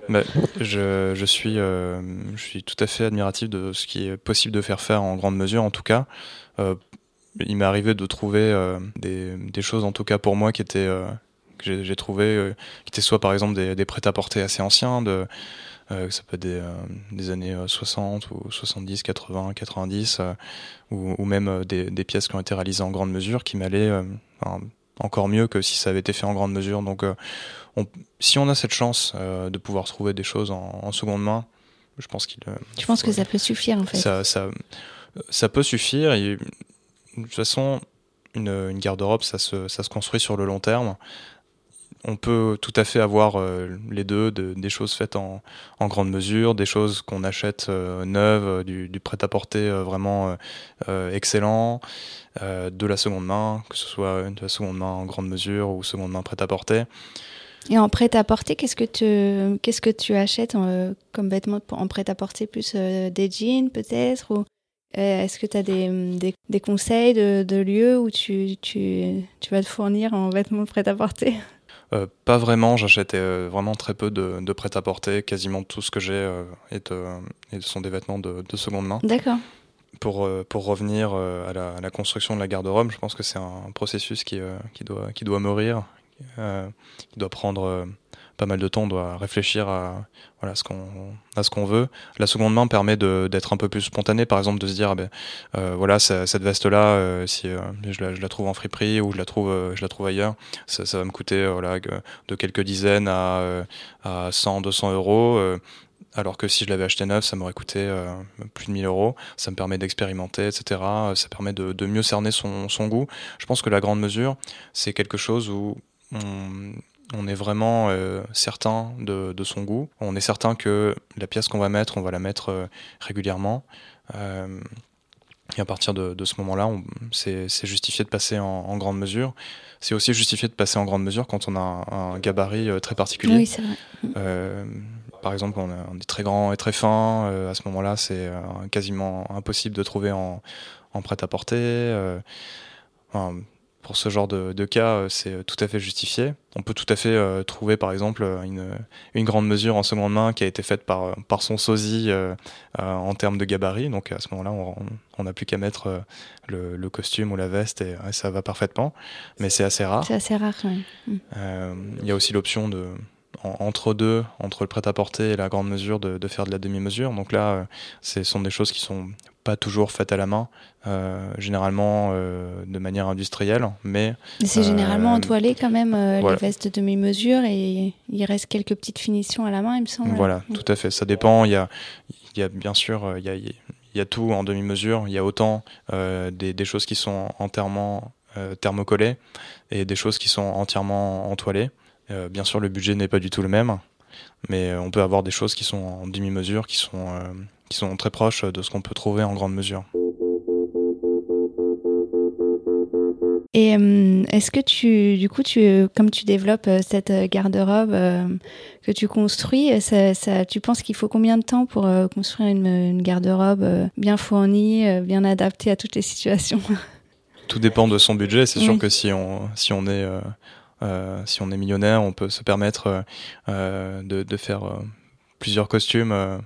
bah, je, je, suis, tout à fait admiratif de ce qui est possible de faire faire en grande mesure, en tout cas. Il m'est arrivé de trouver euh, des, choses, en tout cas pour moi, qui étaient euh, que j'ai trouvé, euh, qui étaient soit par exemple des, prêt-à-porter assez anciens, de, ça peut être des, années 60 ou 70, 80, 90, ou, même des, pièces qui ont été réalisées en grande mesure, qui m'allaient encore mieux que si ça avait été fait en grande mesure. Donc, on, si on a cette chance de pouvoir trouver des choses en, en seconde main, je pense qu'il. Je pense que ça peut suffire en fait. Ça, ça, ça peut suffire. Et de toute façon, une, une garde-robe, ça se, ça se construit sur le long terme. On peut tout à fait avoir euh, les deux, de, des choses faites en, grande mesure, des choses qu'on achète euh, neuves, euh, du, prêt-à-porter vraiment excellent, de la seconde main, que ce soit de la seconde main en grande mesure ou seconde main prêt-à-porter. Et en prêt-à-porter, qu'est-ce que tu, achètes comme vêtements en prêt-à-porter Plus des jeans peut-être ou est-ce que tu as des, conseils de, lieux où tu, tu, vas te fournir en vêtements prêt-à-porter? Euh, Pas vraiment, j'achète euh, vraiment très peu de, de prêt-à-porter. Quasiment tout ce que j'ai euh, est, sont des vêtements de, de seconde main. D'accord. Pour, pour revenir à la, à, la, construction de la garde-robe, je pense que c'est un processus qui, qui, doit, qui doit mûrir, qui doit prendre pas mal de temps, on doit réfléchir à, voilà, ce qu'on, à ce qu'on veut. La seconde main permet d'être un peu plus spontané, par exemple de se dire, ah ben, euh, voilà, cette veste-là, euh, si euh, je la, je, la, trouve en friperie ou je la trouve, je la trouve ailleurs, ça, va me coûter voilà, de quelques dizaines à, à 100, 200 euros. alors que si je l'avais acheté neuf, ça m'aurait coûté plus de 1000 euros. Ça me permet d'expérimenter, etc. Ça permet de, mieux cerner son, son goût. Je pense que la grande mesure, c'est quelque chose où on est vraiment euh, certain de, son goût. On est certain que la pièce qu'on va mettre, on va la mettre euh, régulièrement. Euh, et à partir de, ce moment-là, c'est justifié de passer en, grande mesure. C'est aussi justifié de passer en grande mesure quand on a un, gabarit très particulier. Oui, c'est vrai. par exemple, on, est très grand et très fin. à ce moment-là, c'est quasiment impossible de trouver en, prêt-à-porter pour ce genre de, cas, euh, c'est tout à fait justifié. On peut tout à fait euh, trouver, par exemple, une, une, grande mesure en seconde main qui a été faite par, par son sosie euh, en termes de gabarit. Donc à ce moment-là, on n'a plus qu'à mettre le, le, costume ou la veste et, ça va parfaitement. Mais c'est assez rare. C'est assez rare, oui. Mm. Il y a aussi l'option de entre deux, entre le prêt-à-porter et la grande mesure, de, de faire de la demi-mesure. Donc là, ce sont des choses qui sont pas toujours faites à la main, euh, généralement euh, de manière industrielle, mais... c'est généralement euh, entoilé quand même, les vestes de demi-mesure, et il reste quelques petites finitions à la main, il me semble. Voilà, tout à fait, ça dépend, il y a, il y a bien sûr, il y a, il y a tout en demi-mesure, il y a autant des, des, choses qui sont entièrement thermocollées et des choses qui sont entièrement entoilées. Bien sûr, le budget n'est pas du tout le même, mais on peut avoir des choses qui sont en demi-mesure, qui sont qui sont très proches de ce qu'on peut trouver en grande mesure. Et euh, est-ce que tu, du coup, tu, comme tu développes euh, cette euh, garde-robe que tu construis, ça, ça, tu penses qu'il faut combien de temps pour construire une, une garde-robe bien fournie, bien adaptée à toutes les *laughs* situations? Tout dépend de son budget. C'est sûr que si on, si on est, si on est millionnaire, on peut se permettre de, de, faire plusieurs costumes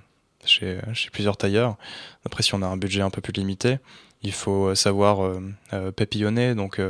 chez, plusieurs tailleurs. Après, si on a un budget un peu plus limité, il faut euh, savoir euh, euh, papillonner, donc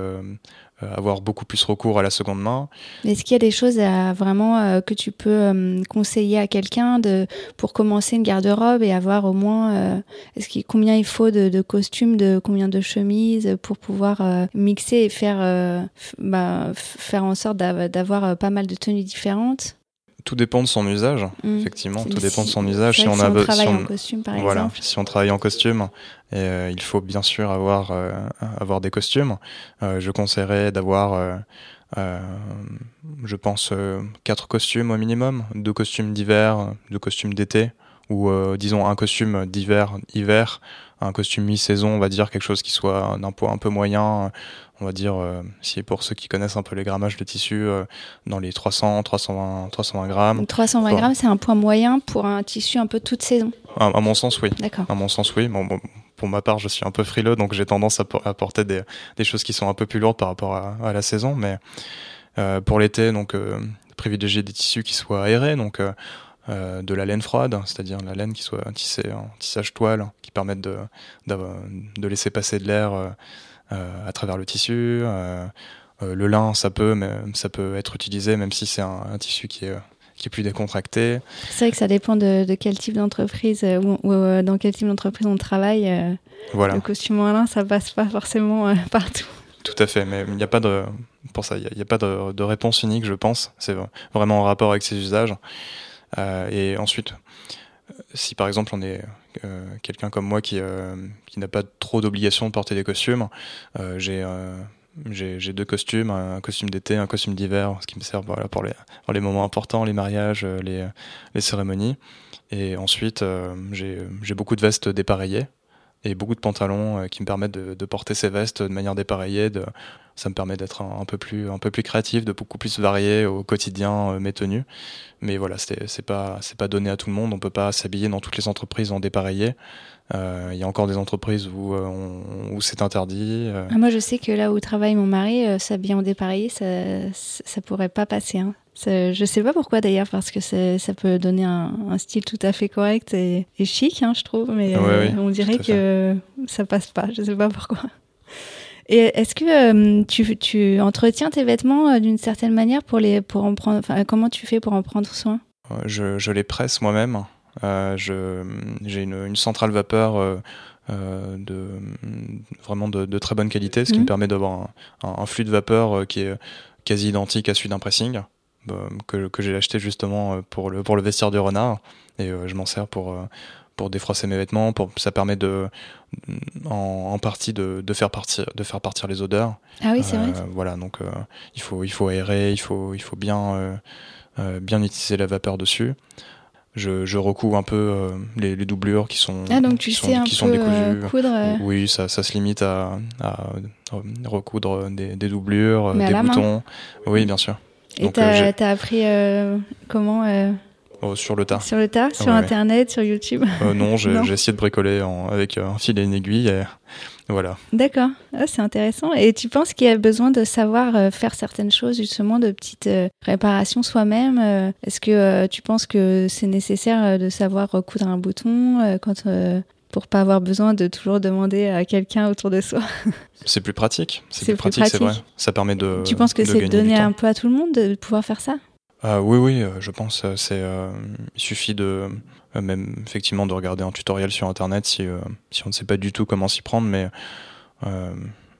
avoir beaucoup plus recours à la seconde main. Est-ce qu'il y a des choses à, vraiment que tu peux conseiller à quelqu'un de pour commencer une garde-robe et avoir au moins est-ce qu'il combien il faut de, costumes, de combien de chemises pour pouvoir mixer et faire bah, faire en sorte d'avoir pas mal de tenues différentes? Tout dépend de son usage, mmh. effectivement. Tout dépend de son usage. Si on, a, travaille en costume, par voilà, Si on travaille en costume, et, euh, il faut bien sûr avoir, euh, avoir des costumes. Euh, je conseillerais d'avoir, je pense, quatre costumes au minimum. Deux costumes d'hiver, deux costumes d'été, ou disons un costume d'hiver, hiver, un costume mi-saison, on va dire quelque chose qui soit d'un poids un peu moyen on va dire, euh, si pour ceux qui connaissent un peu les grammages de tissu, euh, dans les 300, 320, 320 grammes. 320 grammes, c'est un point moyen pour un tissu un peu toute saison. À, mon sens, oui. D'accord. À mon sens, oui. Bon, pour ma part, je suis un peu frileux, donc j'ai tendance à, porter des, des, choses qui sont un peu plus lourdes par rapport à, la saison. Mais euh, pour l'été, donc privilégier des tissus qui soient aérés, donc de la laine froide, c'est-à-dire la laine qui soit tissée en tissage toile, qui permette de, de, de laisser passer de l'air à travers le tissu. Euh, euh, le lin, ça peut, mais ça peut être utilisé même si c'est un, tissu qui est qui est plus décontracté. C'est vrai que ça dépend de, quel type d'entreprise ou, dans quel type d'entreprise on travaille. voilà. Le costume en lin, ça passe pas forcément *laughs* partout. Tout à fait, mais il n'y a pas de pour ça, il n'y a, pas de, de, réponse unique, je pense. C'est vraiment en rapport avec ses usages. et ensuite, si par exemple on est euh, quelqu'un comme moi qui, euh, qui n'a pas trop d'obligation de porter des costumes, euh, j'ai j'ai deux costumes, un costume d'été, un costume d'hiver, ce qui me sert pour, les, pour les moments importants, les mariages, les, les cérémonies. Et ensuite, j'ai beaucoup de vestes dépareillées et beaucoup de pantalons qui me permettent de, de, porter ces vestes de manière dépareillée. De, ça me permet d'être un, peu plus un peu plus créatif, de beaucoup plus varier au quotidien euh, mes tenues. Mais voilà, c'est pas c'est pas donné à tout le monde. On peut pas s'habiller dans toutes les entreprises en dépareillé. Euh, il y a encore des entreprises où, euh, où c'est interdit. Ah, moi, je sais que là où travaille mon mari, s'habiller en dépareillé, ça, ça pourrait pas passer. Hein. Je sais pas pourquoi d'ailleurs, parce que ça peut donner un, style tout à fait correct et, chic, hein, je trouve, mais on dirait que ça passe pas. Je sais pas pourquoi. Et est-ce que euh, tu, tu, entretiens tes vêtements euh, d'une certaine manière pour les pour en prendre comment tu fais pour en prendre soin? Je, je, les presse moi-même. Euh, j'ai une, une, centrale vapeur euh, euh, de vraiment de, de, très bonne qualité, ce qui me mhm. permet d'avoir un, un, flux de vapeur qui est quasi identique à celui d'un pressing. Que, que j'ai acheté justement pour le, pour le vestiaire du renard et je m'en sers pour, pour défroisser mes vêtements. Pour, ça permet de, en, partie de, de, faire partir, de faire partir les odeurs. Ah oui, c'est vrai. Euh, voilà, donc euh, il, faut, il faut aérer, il faut, il faut bien, euh, bien utiliser la vapeur dessus. Je, je recouds un peu les, les, doublures qui sont, ah, donc tu sais un qui peu décousues. Coudre, oui, ça, ça se limite à, à recoudre des, des doublures, des boutons. Oui, bien sûr. Et t'as as appris comment Oh, sur le tas. Sur le tas, sur Internet, sur YouTube euh, Non, *laughs* j'ai essayé de bricoler avec un fil et une aiguille. Et voilà. D'accord, ah, c'est intéressant. Et tu penses qu'il y a besoin de savoir euh, faire certaines choses, justement, de petites euh, réparations soi-même Est-ce que tu penses que c'est nécessaire de savoir recoudre un bouton quand, pour pas avoir besoin de toujours demander à quelqu'un autour de soi? *laughs* C'est plus pratique. C'est plus, pratique, c'est vrai. Ça permet de. Tu penses que c'est donner un peu à tout le monde de pouvoir faire ça? Ah oui, oui, euh, je pense. Euh, c'est, euh, il suffit de même effectivement de regarder un tutoriel sur internet si, si on ne sait pas du tout comment s'y prendre, mais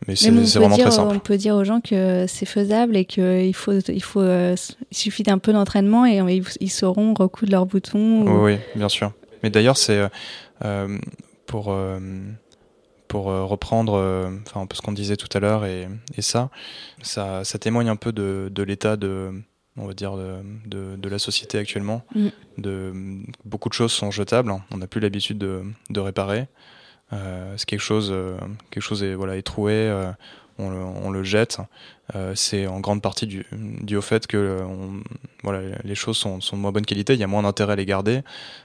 mais c'est, vraiment très simple. On peut dire aux gens que c'est faisable et qu'il faut, il faut, il suffit d'un peu d'entraînement et ils, sauront recoudre leurs boutons. Oui, bien sûr. Mais d'ailleurs, c'est pour pour reprendre enfin un peu ce qu'on disait tout à l'heure et, et ça, ça, ça témoigne un peu de, de l'état de on va dire, de, de, la société actuellement. Mm. De, beaucoup de choses sont jetables, on n'a plus l'habitude de, de, réparer. Euh, c'est quelque chose, euh, quelque chose est, voilà, est troué, euh, on le, jette. c'est en grande partie dû, au fait que voilà, les choses sont, sont, de moins bonne qualité, il y a moins d'intérêt à les garder,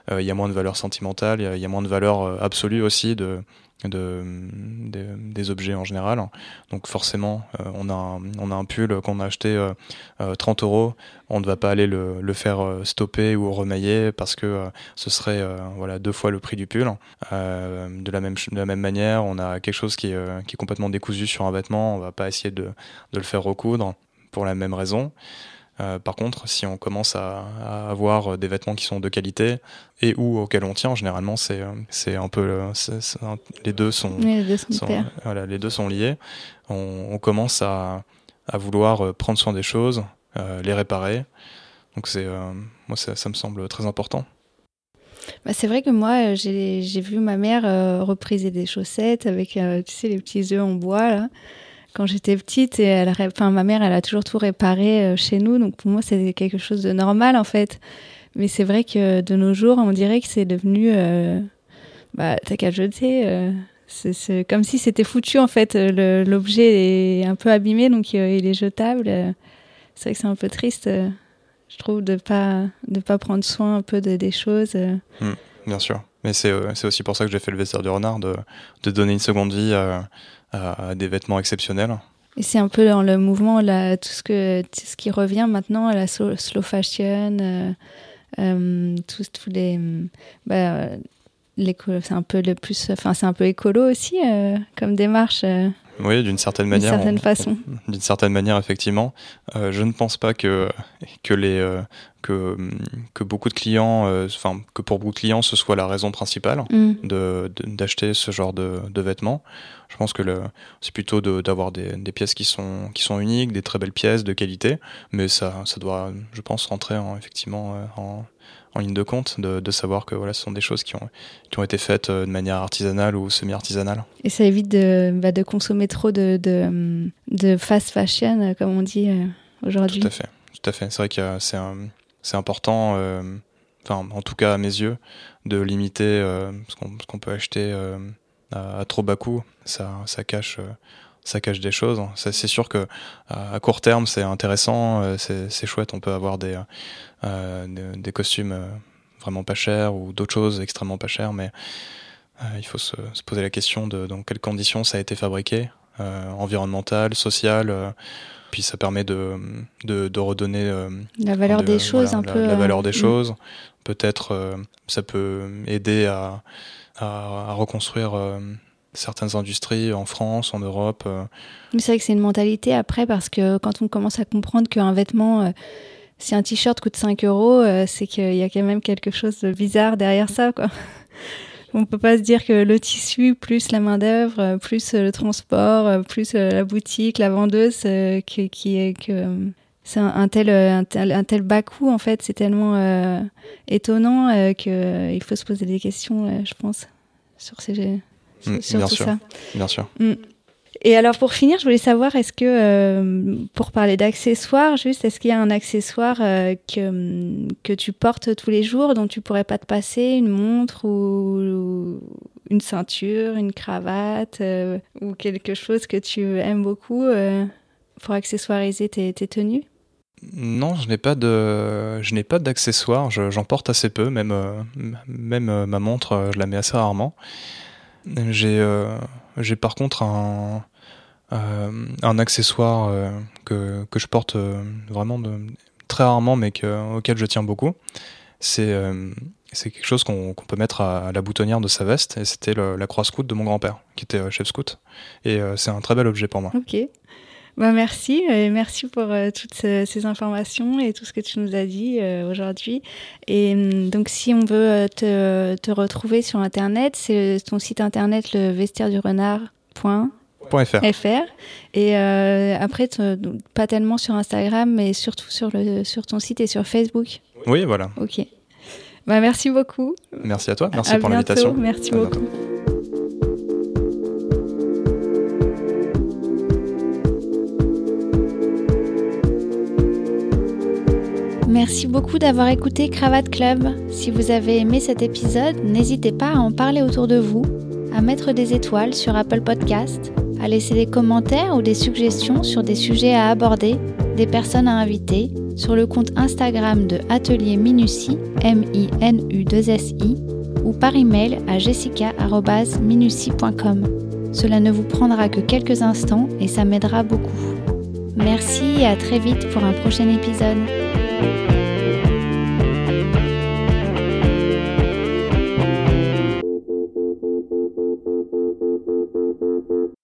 il y a moins de valeur sentimentale, il y a, moins de valeur absolue aussi de, de, des objets en général. Donc forcément, euh, on, a un, on a un pull qu'on a acheté 30 euh, euh, euros, on ne va pas aller le, faire stopper ou remailler parce que ce serait voilà deux fois le prix du pull. de, la même, de la même manière, on a quelque chose qui est, qui est complètement décousu sur un vêtement, on va pas essayer de, de le faire recoudre pour la même raison. Euh, par contre, si on commence à, avoir des vêtements qui sont de qualité et ou auxquels on tient, généralement c'est c'est un peu les deux sont, les, deux sont, voilà, les deux sont liés. On, commence à, à, vouloir euh, prendre soin des choses, euh, les réparer. Donc c'est moi ça, ça, me semble très important. Bah c'est vrai que moi j'ai vu ma mère repriser des chaussettes avec tu sais les petits œufs en bois là quand j'étais petite et elle, enfin, ma mère, elle a toujours tout réparé euh, chez nous, donc pour moi, c'est quelque chose de normal en fait. Mais c'est vrai que de nos jours, on dirait que c'est devenu, euh, bah, t'as qu'à jeter. Euh, c'est comme si c'était foutu en fait. L'objet est un peu abîmé, donc il est jetable. C'est vrai que c'est un peu triste, je trouve, de pas de pas prendre soin un peu de, des choses. Mmh, bien sûr. Mais c'est aussi pour ça que j'ai fait le vestiaire du renard, de, de donner une seconde vie à, à des vêtements exceptionnels. C'est un peu dans le mouvement, tout, ce qui revient maintenant à la slow fashion, euh, euh, tous, les. Bah, c'est un peu le plus. Enfin, c'est un peu écolo aussi euh, comme démarche. Oui, d'une certaine manière. D'une certaine façon. *laughs* D'une certaine manière, effectivement. Euh, je ne pense pas que, que, les, euh, que, que beaucoup de clients, euh, enfin, que pour beaucoup de clients, ce soit la raison principale mm. de, d'acheter ce genre de, de, vêtements. Je pense que le, c'est plutôt d'avoir des, des, pièces qui sont, qui sont uniques, des très belles pièces de qualité, mais ça, ça doit, je pense, rentrer en, effectivement en, en ligne de compte, de, de, savoir que voilà, ce sont des choses qui ont, qui ont été faites euh, de manière artisanale ou semi-artisanale. Et ça évite de, bah, de consommer trop de, de, de, fast fashion, euh, comme on dit euh, aujourd'hui. Tout à fait, tout à fait. C'est vrai que c'est important, enfin, en tout cas à mes yeux, de limiter ce qu'on peut acheter à, trop bas coût. Ça, ça cache ça cache des choses. C'est sûr que à court terme, c'est intéressant, c'est chouette. On peut avoir des, euh, des, costumes euh, vraiment pas chers ou d'autres choses extrêmement pas chères, mais euh, il faut se, poser la question de dans quelles conditions ça a été fabriqué, environnemental, social puis ça permet de, de, redonner la valeur des choses un peu la valeur des mm. choses peut-être ça peut aider à, à, reconstruire certaines industries en France en Europe mais c'est vrai que c'est une mentalité après parce que quand on commence à comprendre qu'un vêtement si un t-shirt coûte 5 euros, euh, c'est qu'il y a quand même quelque chose de bizarre derrière ça, quoi. *laughs* On peut pas se dire que le tissu, plus la main d'œuvre, euh, plus euh, le transport, plus la boutique, la vendeuse, qui, est que c'est un, tel, un, tel, un tel bas coût en fait, c'est tellement étonnant qu'il faut se poser des questions, je pense, sur ces mmh, ça. Bien sûr. Mmh. Et alors pour finir, je voulais savoir, est-ce que, euh, pour parler d'accessoires, juste, est-ce qu'il y a un accessoire euh, que, que tu portes tous les jours dont tu pourrais pas te passer, une montre ou, une ceinture, une cravate euh, ou quelque chose que tu aimes beaucoup pour accessoiriser tes, tes tenues? Non, je n'ai pas de, je n'ai pas d'accessoires. J'en porte assez peu, même, même ma montre, je la mets assez rarement. J'ai, j'ai par contre un, euh, un accessoire euh, que, que, je porte euh, vraiment très rarement, mais que, auquel je tiens beaucoup. C'est c'est quelque chose qu'on peut mettre à, la boutonnière de sa veste, et c'était la croix scout de mon grand-père, qui était chef scout. Et c'est un très bel objet pour moi. Ok. Bah merci, et merci pour toutes ces, informations et tout ce que tu nous as dit aujourd'hui. Et hum, donc, si on veut te, te retrouver sur Internet, c'est ton site internet, le vestiaire du renard. .fr. Et euh, après, pas tellement sur Instagram, mais surtout sur, le, sur ton site et sur Facebook. Oui, voilà. Ok. Bah, merci beaucoup. Merci à toi. Merci pour l'invitation. Merci beaucoup. Merci beaucoup d'avoir écouté Cravate Club. Si vous avez aimé cet épisode, n'hésitez pas à en parler autour de vous, à mettre des étoiles sur Apple Podcast à laisser des commentaires ou des suggestions sur des sujets à aborder, des personnes à inviter, sur le compte Instagram de Atelier Minutie, M-I-N-U-2-S-I, ou par email à jessica.minutie.com. Cela ne vous prendra que quelques instants et ça m'aidera beaucoup. Merci et à très vite pour un prochain épisode.